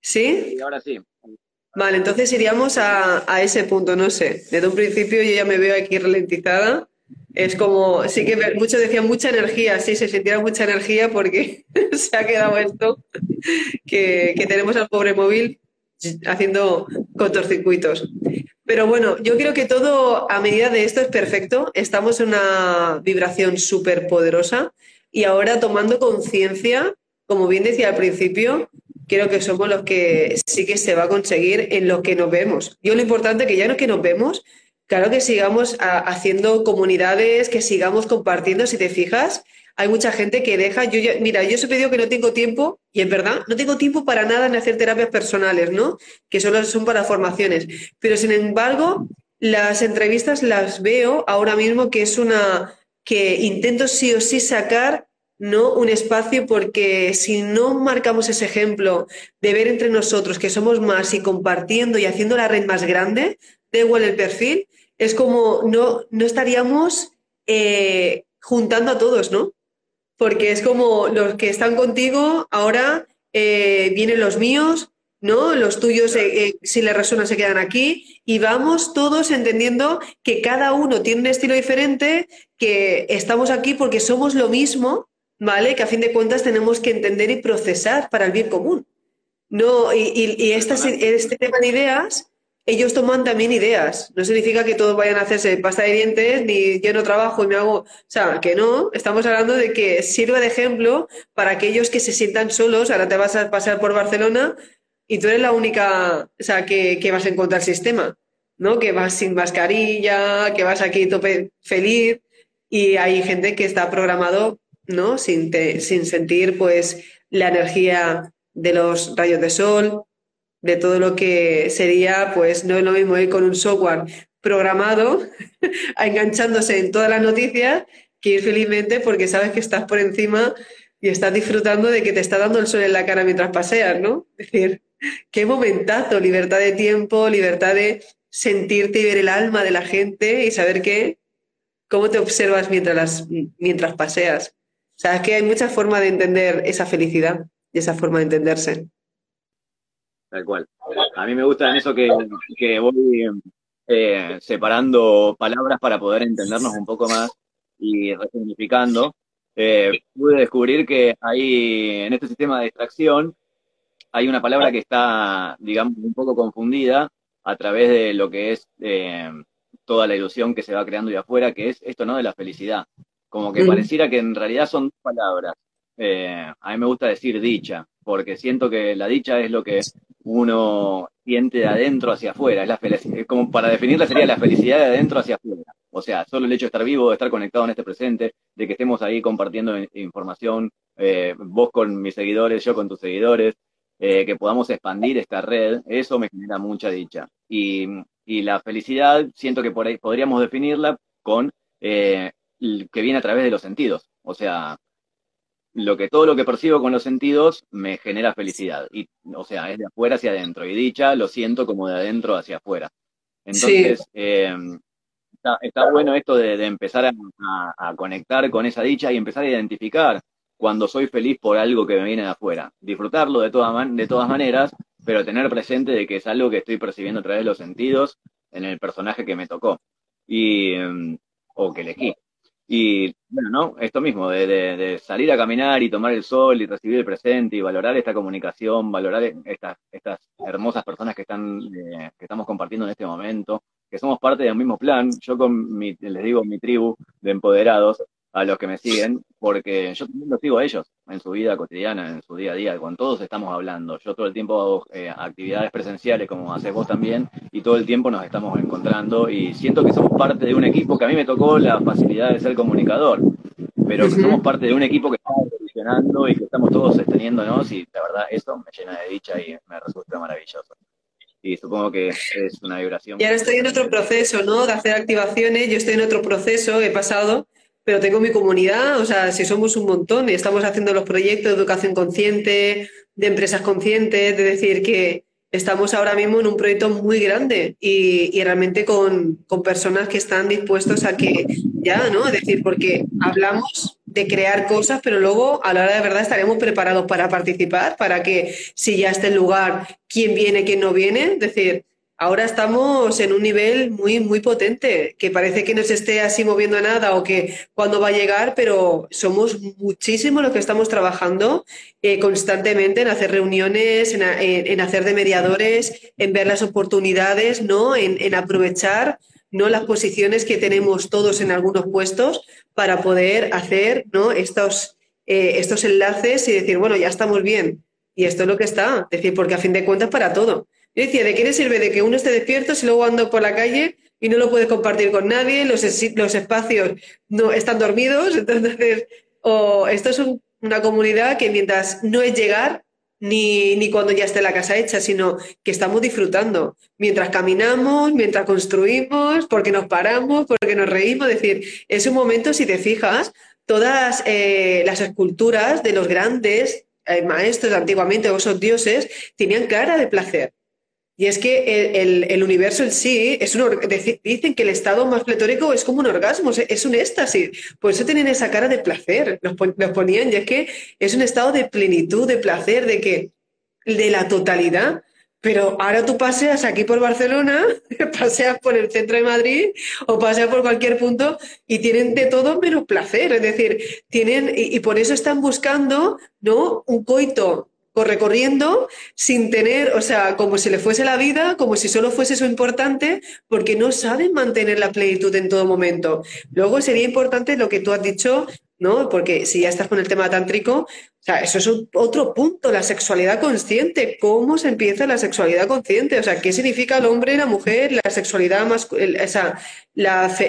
¿Sí? Sí, ahora sí. Vale, entonces iríamos a, ese punto, no sé. Desde un principio yo ya me veo aquí ralentizada. Es como, sí que muchos decían mucha energía, sí, se sintiera mucha energía porque se ha quedado esto, que, que tenemos al pobre móvil haciendo cortocircuitos. Pero bueno, yo creo que todo a medida de esto es perfecto. Estamos en una vibración súper poderosa y ahora tomando conciencia, como bien decía al principio, creo que somos los que sí que se va a conseguir en lo que nos vemos. Yo lo importante es que ya no que nos vemos, claro que sigamos haciendo comunidades, que sigamos compartiendo, si te fijas, hay mucha gente que deja, yo mira, yo he pedido que no tengo tiempo, y es verdad, no tengo tiempo para nada en hacer terapias personales, ¿no? Que solo son para formaciones. Pero sin embargo, las entrevistas las veo ahora mismo que es una que intento sí o sí sacar ¿no? un espacio porque si no marcamos ese ejemplo de ver entre nosotros que somos más y compartiendo y haciendo la red más grande, de igual el perfil, es como no, no estaríamos eh, juntando a todos, ¿no? porque es como los que están contigo, ahora eh, vienen los míos, ¿no? Los tuyos, eh, si les resuena, se quedan aquí y vamos todos entendiendo que cada uno tiene un estilo diferente, que estamos aquí porque somos lo mismo, ¿vale? Que a fin de cuentas tenemos que entender y procesar para el bien común. No, y, y, este tema de ideas ellos toman también ideas. No significa que todos vayan a hacerse pasta de dientes, ni yo no trabajo y me hago. O sea, que no. Estamos hablando de que sirva de ejemplo para aquellos que se sientan solos. Ahora te vas a pasar por Barcelona y tú eres la única o sea, que, vas a encontrar sistema. ¿no? Que vas sin mascarilla, que vas aquí tope feliz. Y hay gente que está programado ¿no? sin, sin sentir pues la energía de los rayos de sol, de todo lo que sería, pues no es lo mismo ir con un software programado, enganchándose en todas las noticias, que ir felizmente porque sabes que estás por encima y estás disfrutando de que te está dando el sol en la cara mientras paseas, ¿no? Es decir, qué momentazo, libertad de tiempo, libertad de sentirte y ver el alma de la gente y saber qué, cómo te observas mientras, mientras paseas. O sea, es que hay muchas formas de entender esa felicidad y esa forma de entenderse. Tal cual. A mí me gusta en eso que, voy eh, separando palabras para poder entendernos un poco más y resignificando. Eh, pude descubrir que hay en este sistema de extracción hay una palabra que está, digamos, un poco confundida a través de lo que es eh, toda la ilusión que se va creando de afuera, que es esto, ¿no? De la felicidad. Como que pareciera que en realidad son dos palabras. a mí me gusta decir dicha, porque siento que la dicha es lo que uno siente de adentro hacia afuera. Es la felicidad, como para definirla sería la felicidad de adentro hacia afuera. O sea, solo el hecho de estar vivo, de estar conectado en este presente, de que estemos ahí compartiendo información, eh, vos con mis seguidores, yo con tus seguidores, eh, que podamos expandir esta red, eso me genera mucha dicha. Y, la felicidad, siento que por ahí podríamos definirla con eh, que viene a través de los sentidos. O sea, lo que todo lo que percibo con los sentidos me genera felicidad. Y, o sea, es de afuera hacia adentro. Y dicha lo siento como de adentro hacia afuera. Entonces, eh, está, bueno esto de, empezar a, conectar con esa dicha y empezar a identificar cuando soy feliz por algo que me viene de afuera. Disfrutarlo de, todas de todas maneras, pero tener presente de que es algo que estoy percibiendo a través de los sentidos en el personaje que me tocó y, mm, o que elegí. Y bueno, ¿no? Esto mismo, de, salir a caminar y tomar el sol y recibir el presente y valorar esta comunicación, valorar estas, estas hermosas personas que, están, eh, que estamos compartiendo en este momento, que somos parte del mismo plan. Yo con mi, les digo, mi tribu de empoderados, a los que me siguen, porque yo también los sigo a ellos en su vida cotidiana, en su día a día, con todos estamos hablando. Yo todo el tiempo hago eh, actividades presenciales, como haces vos también, y todo el tiempo nos estamos encontrando y siento que somos parte de un equipo que a mí me tocó la facilidad de ser comunicador, pero que somos parte de un equipo que estamos evolucionando y que estamos todos sosteniéndonos y la verdad eso me llena de dicha y me resulta maravilloso y supongo que es una vibración. Y ahora estoy en otro proceso, ¿no? De hacer activaciones, yo estoy en otro proceso, he pasado pero tengo mi comunidad, o sea, si somos un montón y estamos haciendo los proyectos de educación consciente, de empresas conscientes, de decir que estamos ahora mismo en un proyecto muy grande y, realmente con, con, personas que están dispuestos a que ya, ¿no? Es decir, porque hablamos de crear cosas, pero luego a la hora de verdad estaremos preparados para participar, para que si ya está el lugar, quién viene, quién no viene, es decir, ahora estamos en un nivel muy, muy potente, que parece que no se esté así moviendo nada o que cuándo va a llegar, pero somos muchísimos los que estamos trabajando eh, constantemente en hacer reuniones, en, hacer de mediadores, en ver las oportunidades, ¿no? En, aprovechar ¿no? las posiciones que tenemos todos en algunos puestos para poder hacer ¿no? estos, eh, estos enlaces y decir, bueno, ya estamos bien. Y esto es lo que está, decir, porque a fin de cuentas para todo. Yo decía, ¿de qué sirve de que uno esté despierto si luego ando por la calle y no lo puedes compartir con nadie? Los, los espacios no están dormidos. Entonces, o esto es una comunidad que mientras no es llegar, ni, ni, cuando ya esté la casa hecha, sino que estamos disfrutando mientras caminamos, mientras construimos, porque nos paramos, porque nos reímos. Es decir, es un momento, si te fijas, todas eh, las esculturas de los grandes eh, maestros antiguamente, o esos dioses, tenían cara de placer. Y es que el, universo en sí es un dicen que el estado más pletórico es como un orgasmo, es un éxtasis. Por eso tienen esa cara de placer, los, ponían, y es que es un estado de plenitud, de placer, de que de la totalidad. Pero ahora tú paseas aquí por Barcelona, paseas por el centro de Madrid o paseas por cualquier punto y tienen de todo menos placer. Es decir, tienen, y, y por eso están buscando ¿no? un coito recorriendo sin tener, o sea, como si le fuese la vida, como si solo fuese eso importante, porque no saben mantener la plenitud en todo momento. Luego sería importante lo que tú has dicho ¿no? Porque si ya estás con el tema tántrico, o sea, eso es otro punto, la sexualidad consciente. ¿Cómo se empieza la sexualidad consciente? O sea, ¿qué significa el hombre la mujer, la sexualidad más,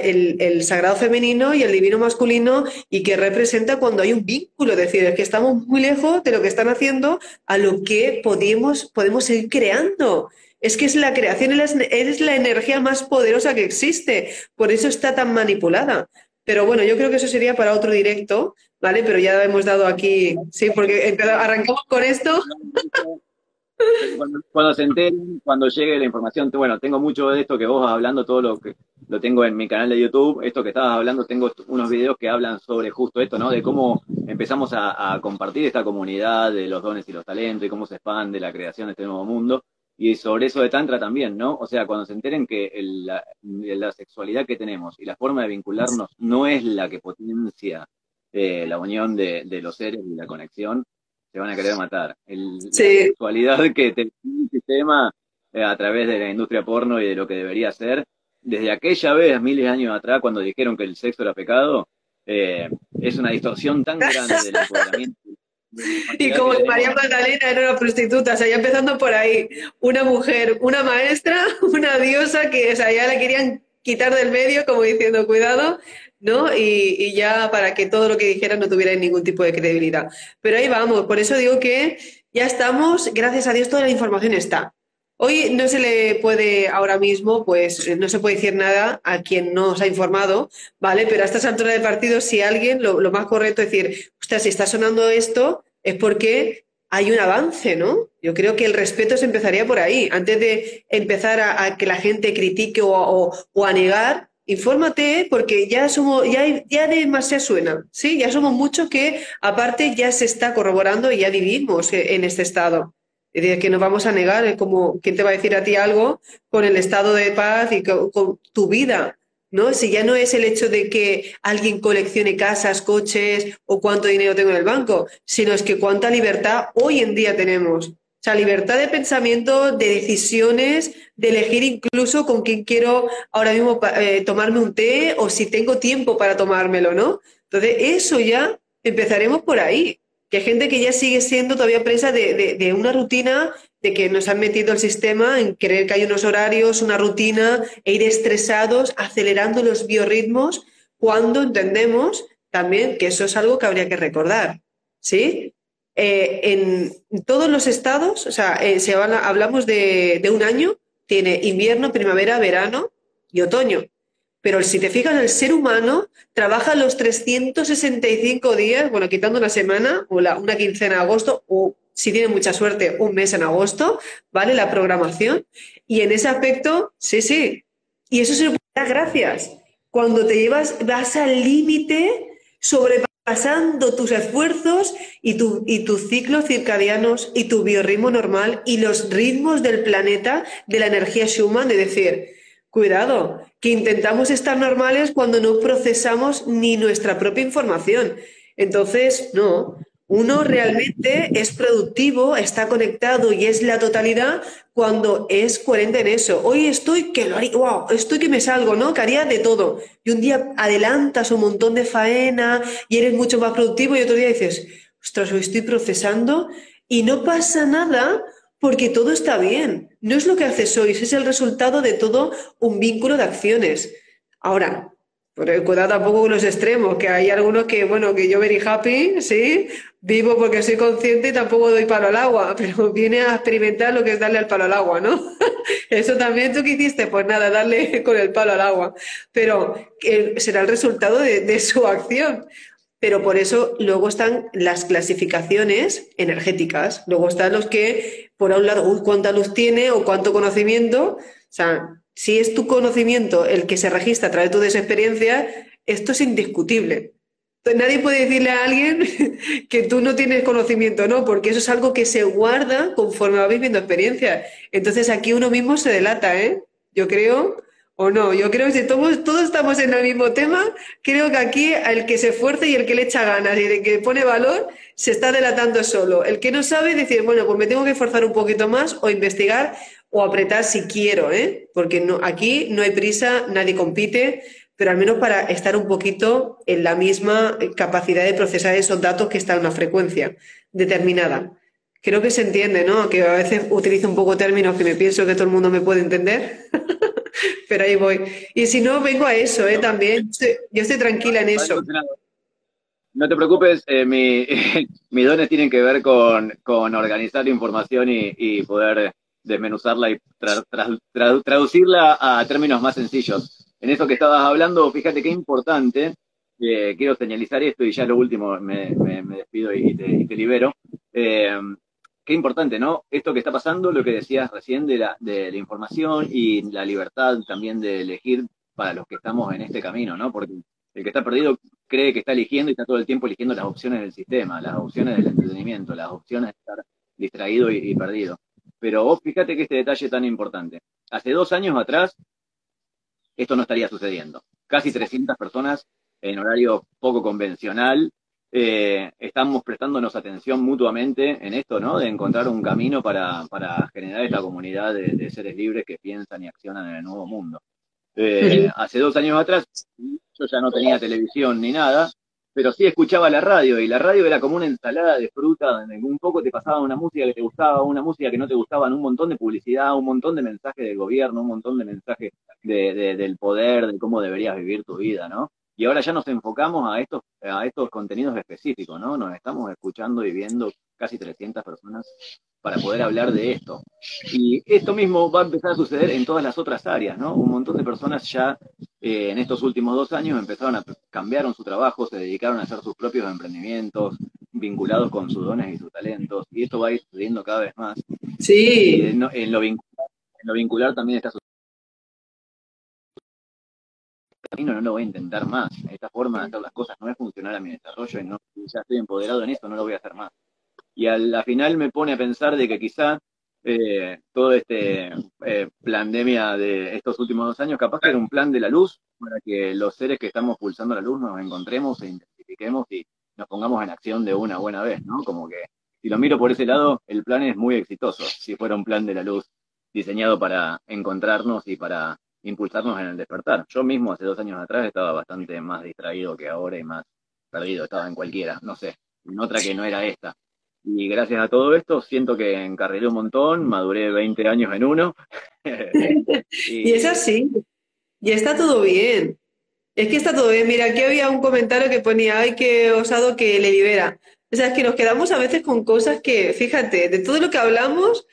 el, sagrado femenino y el divino masculino y qué representa cuando hay un vínculo? Es decir, es que estamos muy lejos de lo que están haciendo a lo que podemos, podemos seguir creando. Es que es la creación, es la energía más poderosa que existe. Por eso está tan manipulada. Pero bueno, yo creo que eso sería para otro directo, ¿vale? Pero ya hemos dado aquí, sí, porque arrancamos con esto. Cuando, se enteren, cuando llegue la información, bueno, tengo mucho de esto que vos vas hablando, todo lo que lo tengo en mi canal de YouTube, esto que estabas hablando, tengo unos videos que hablan sobre justo esto, ¿no? De cómo empezamos a, a compartir esta comunidad de los dones y los talentos y cómo se expande la creación de este nuevo mundo. Y sobre eso de Tantra también, ¿no? O sea, cuando se enteren que la, sexualidad que tenemos y la forma de vincularnos no es la que potencia eh, la unión de, los seres y la conexión, se van a querer matar. El, La sexualidad que tiene el sistema eh, a través de la industria porno y de lo que debería ser, desde aquella vez, miles de años atrás, cuando dijeron que el sexo era pecado, eh, es una distorsión tan grande del empoderamiento y como María Magdalena era una prostituta, o sea, ya empezando por ahí, una mujer, una maestra, una diosa que, o sea, ya la querían quitar del medio, como diciendo, cuidado, ¿no? Y, y, ya para que todo lo que dijera no tuviera ningún tipo de credibilidad. Pero ahí vamos, por eso digo que ya estamos, gracias a Dios, toda la información está. Hoy no se le puede ahora mismo, pues no se puede decir nada a quien no se ha informado, ¿vale? Pero a estas alturas del partido, si alguien, lo, más correcto es decir, usted, si está sonando esto, es porque hay un avance, ¿no? Yo creo que el respeto se empezaría por ahí. Antes de empezar a, que la gente critique o, a negar, infórmate porque ya somos, ya, ya demasiado suena, ¿sí? Ya somos muchos que aparte ya se está corroborando y ya vivimos en este estado. Es decir, que nos vamos a negar, como, ¿quién te va a decir a ti algo con el estado de paz y con, con tu vida? ¿no? Si ya no es el hecho de que alguien coleccione casas, coches o cuánto dinero tengo en el banco, sino es que cuánta libertad hoy en día tenemos. O sea, libertad de pensamiento, de decisiones, de elegir incluso con quién quiero ahora mismo eh, tomarme un té o si tengo tiempo para tomármelo, ¿no? Entonces, eso ya empezaremos por ahí. Que hay gente que ya sigue siendo todavía presa de, de una rutina, de que nos han metido el sistema en creer que hay unos horarios, una rutina, e ir estresados, acelerando los biorritmos, cuando entendemos también que eso es algo que habría que recordar. ¿Sí? Eh, en todos los estados, o sea, eh, hablamos de, un año, tiene invierno, primavera, verano y otoño. Pero si te fijas, el ser humano trabaja los 365 días, bueno, quitando una semana o la, una quincena de agosto, o si tiene mucha suerte, un mes en agosto, ¿vale? La programación. Y en ese aspecto, sí, sí. Y eso se lo da gracias. Cuando te llevas, vas al límite sobre pasando tus esfuerzos y, tu, y tus ciclos circadianos y tu biorritmo normal y los ritmos del planeta de la energía Schumann, de decir, cuidado, que intentamos estar normales cuando no procesamos ni nuestra propia información. Entonces, no, uno realmente es productivo, está conectado y es la totalidad cuando es coherente en eso. Hoy estoy que lo haría, wow, estoy que me salgo, ¿no? Que haría de todo. Y un día adelantas un montón de faena y eres mucho más productivo y otro día dices, ostras, hoy estoy procesando y no pasa nada porque todo está bien. No es lo que haces hoy, es el resultado de todo un vínculo de acciones. Ahora, pero cuidado tampoco con los extremos, que hay algunos que, bueno, que yo very happy, sí, vivo porque soy consciente y tampoco doy palo al agua, pero viene a experimentar lo que es darle al palo al agua, ¿no? Eso también tú que hiciste, pues nada, darle con el palo al agua, pero será el resultado de, su acción. Pero por eso luego están las clasificaciones energéticas, luego están los que, por un lado, cuánta luz tiene o cuánto conocimiento, o sea, si es tu conocimiento el que se registra a través de tu experiencia, esto es indiscutible. nadie puede decirle a alguien que tú no tienes conocimiento, no, porque eso es algo que se guarda conforme va viviendo experiencia. Entonces aquí uno mismo se delata, ¿eh? Yo creo, o no, yo creo que si todos, todos estamos en el mismo tema, creo que aquí el que se esfuerce y el que le echa ganas y el que pone valor se está delatando solo. El que no sabe decir, bueno, pues me tengo que esforzar un poquito más o investigar o apretar si quiero, ¿eh? porque no, aquí no hay prisa, nadie compite, pero al menos para estar un poquito en la misma capacidad de procesar esos datos que está en una frecuencia determinada. Creo que se entiende, ¿no? Que a veces utilizo un poco términos que me pienso que todo el mundo me puede entender, pero ahí voy. Y si no, vengo a eso, ¿eh? También. Yo estoy tranquila en eso. No te preocupes, eh, mi, mis dones tienen que ver con, con organizar información y, y poder desmenuzarla y traducirla a términos más sencillos. En eso que estabas hablando, fíjate qué importante, eh, quiero señalizar esto y ya lo último me, despido y te, libero. Eh, qué importante, ¿no? Esto que está pasando, lo que decías recién de la, de la información y la libertad también de elegir para los que estamos en este camino, ¿no? Porque el que está perdido cree que está eligiendo y está todo el tiempo eligiendo las opciones del sistema, las opciones del entretenimiento, las opciones de estar distraído y perdido. Pero vos fíjate que este detalle tan importante. Hace dos años atrás, esto no estaría sucediendo. Casi 300 personas en horario poco convencional. Eh, estamos prestándonos atención mutuamente en esto, ¿no? De encontrar un camino para, generar esta comunidad de, seres libres que piensan y accionan en el nuevo mundo. Eh, hace dos años atrás, yo ya no tenía televisión ni nada, pero sí escuchaba la radio y la radio era como una ensalada de fruta donde un poco te pasaba una música que te gustaba, una música que no te gustaba, un montón de publicidad, un montón de mensajes del gobierno, un montón de mensajes de, del poder, de cómo deberías vivir tu vida, ¿no? Y ahora ya nos enfocamos a estos, a estos contenidos específicos, ¿no? Nos estamos escuchando y viendo casi 300 personas para poder hablar de esto. Y esto mismo va a empezar a suceder en todas las otras áreas, ¿no? Un montón de personas ya eh, en estos últimos dos años empezaron a cambiaron su trabajo, se dedicaron a hacer sus propios emprendimientos vinculados con sus dones y sus talentos, y esto va a ir sucediendo cada vez más. Sí. En, lo, vincular, en lo vincular también está camino no lo voy a intentar más. Esta forma de hacer las cosas no es funcional a mi desarrollo y no, ya estoy empoderado en esto, no lo voy a hacer más. Y a la final me pone a pensar de que quizá eh, todo este eh, pandemia de estos últimos dos años, capaz que era un plan de la luz para que los seres que estamos pulsando la luz nos encontremos e identifiquemos y nos pongamos en acción de una buena vez, ¿no? Como que si lo miro por ese lado, el plan es muy exitoso, si fuera un plan de la luz diseñado para encontrarnos y para impulsarnos en el despertar. Yo mismo hace dos años atrás estaba bastante más distraído que ahora y más perdido, estaba en cualquiera, no sé, en otra que no era esta. Y gracias a todo esto siento que encarrilé un montón, maduré 20 años en uno. y... es así. Y está todo bien. Es que está todo bien. Mira, aquí había un comentario que ponía, ay, qué osado que le libera. O sea, es que nos quedamos a veces con cosas que, fíjate, de todo lo que hablamos,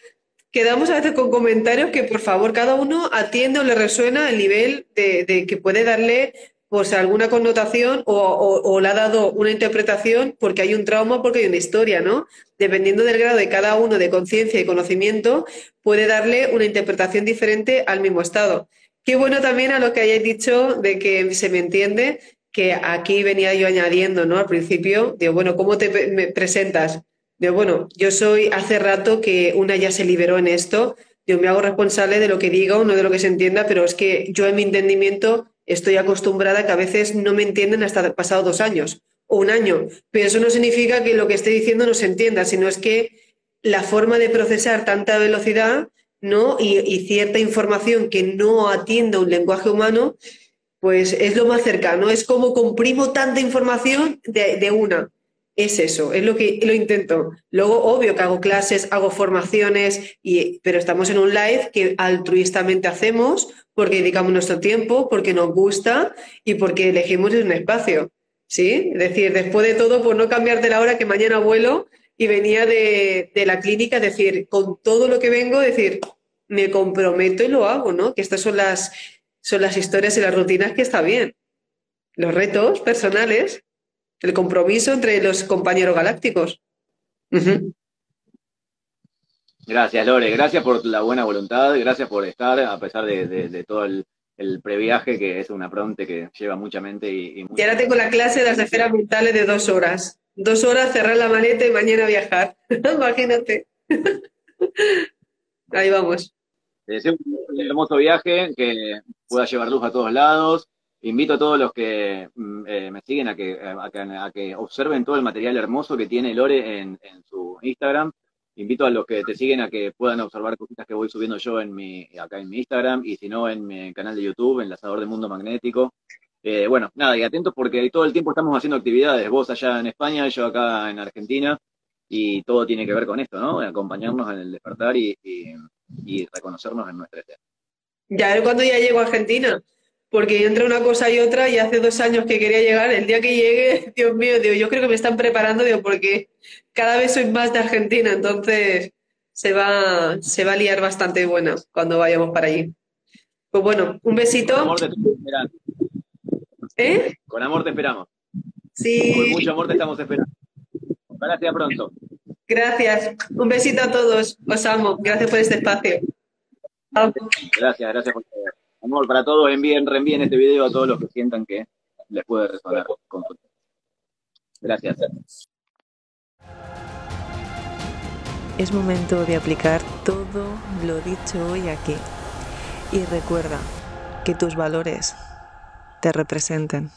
quedamos a veces con comentarios que, por favor, cada uno atiende o le resuena el nivel de, que puede darle pues alguna connotación o, le ha dado una interpretación porque hay un trauma, porque hay una historia, ¿no? Dependiendo del grado de cada uno de conciencia y conocimiento, puede darle una interpretación diferente al mismo estado. Qué bueno también a lo que hayáis dicho de que se me entiende, que aquí venía yo añadiendo, ¿no? Al principio, digo, bueno, ¿cómo te presentas? Bueno, yo soy hace rato que una ya se liberó en esto, yo me hago responsable de lo que digo, no de lo que se entienda, pero es que yo en mi entendimiento estoy acostumbrada a que a veces no me entienden hasta pasado dos años o un año, pero eso no significa que lo que esté diciendo no se entienda, sino es que la forma de procesar tanta velocidad ¿no? y, cierta información que no atienda un lenguaje humano, pues es lo más cercano, es como comprimo tanta información de una. Es eso, es lo que lo intento. Luego, obvio que hago clases, hago formaciones, y, pero estamos en un live que altruistamente hacemos porque dedicamos nuestro tiempo, porque nos gusta y porque elegimos un espacio. ¿Sí? Es decir, después de todo, por no cambiarte la hora que mañana vuelo y venía de, la clínica, es decir, con todo lo que vengo, decir, me comprometo y lo hago, ¿no? Que estas son las, son las historias y las rutinas que está bien. Los retos personales, el compromiso entre los compañeros galácticos. Gracias, Lore. Gracias por la buena voluntad. Gracias por estar, a pesar de, todo el, previaje, que es una pronte que lleva mucha mente. Y, y, ahora tengo la clase de las esferas mentales de dos horas. Dos horas, cerrar la maleta y mañana viajar. Imagínate. Ahí vamos. Te deseo un hermoso viaje, que pueda llevar luz a todos lados. Invito a todos los que mm, eh, me siguen a que, a que, observen todo el material hermoso que tiene Lore en su Instagram invito a los que te siguen a que puedan observar cositas que voy subiendo yo en mi, acá en mi Instagram y si no en mi canal de YouTube, Enlazador de Mundo Magnético. Eh, bueno, nada, y atentos porque todo el tiempo estamos haciendo actividades, vos allá en España, yo acá en Argentina, y todo tiene que ver con esto, ¿no? Acompañarnos en el despertar y, reconocernos en nuestra esencia. Ya ver cuando ya llego a Argentina porque entre una cosa y otra y hace dos años que quería llegar, el día que llegue, Dios mío, digo, yo creo que me están preparando, digo, porque cada vez soy más de Argentina, entonces se va, se va a liar bastante buena cuando vayamos para allí. Pues bueno, un besito. Con amor te esperando. ¿Eh? Con amor te esperamos. Sí. Con mucho amor te estamos esperando. Ojalá sea pronto. Gracias. Un besito a todos. Os amo. Gracias por este espacio. Gracias, gracias por todo. Amor para todos, envíen, reenvíen este video a todos los que sientan que les puede resonar con. Gracias. Es momento de aplicar todo lo dicho hoy aquí. Y recuerda que tus valores te representen.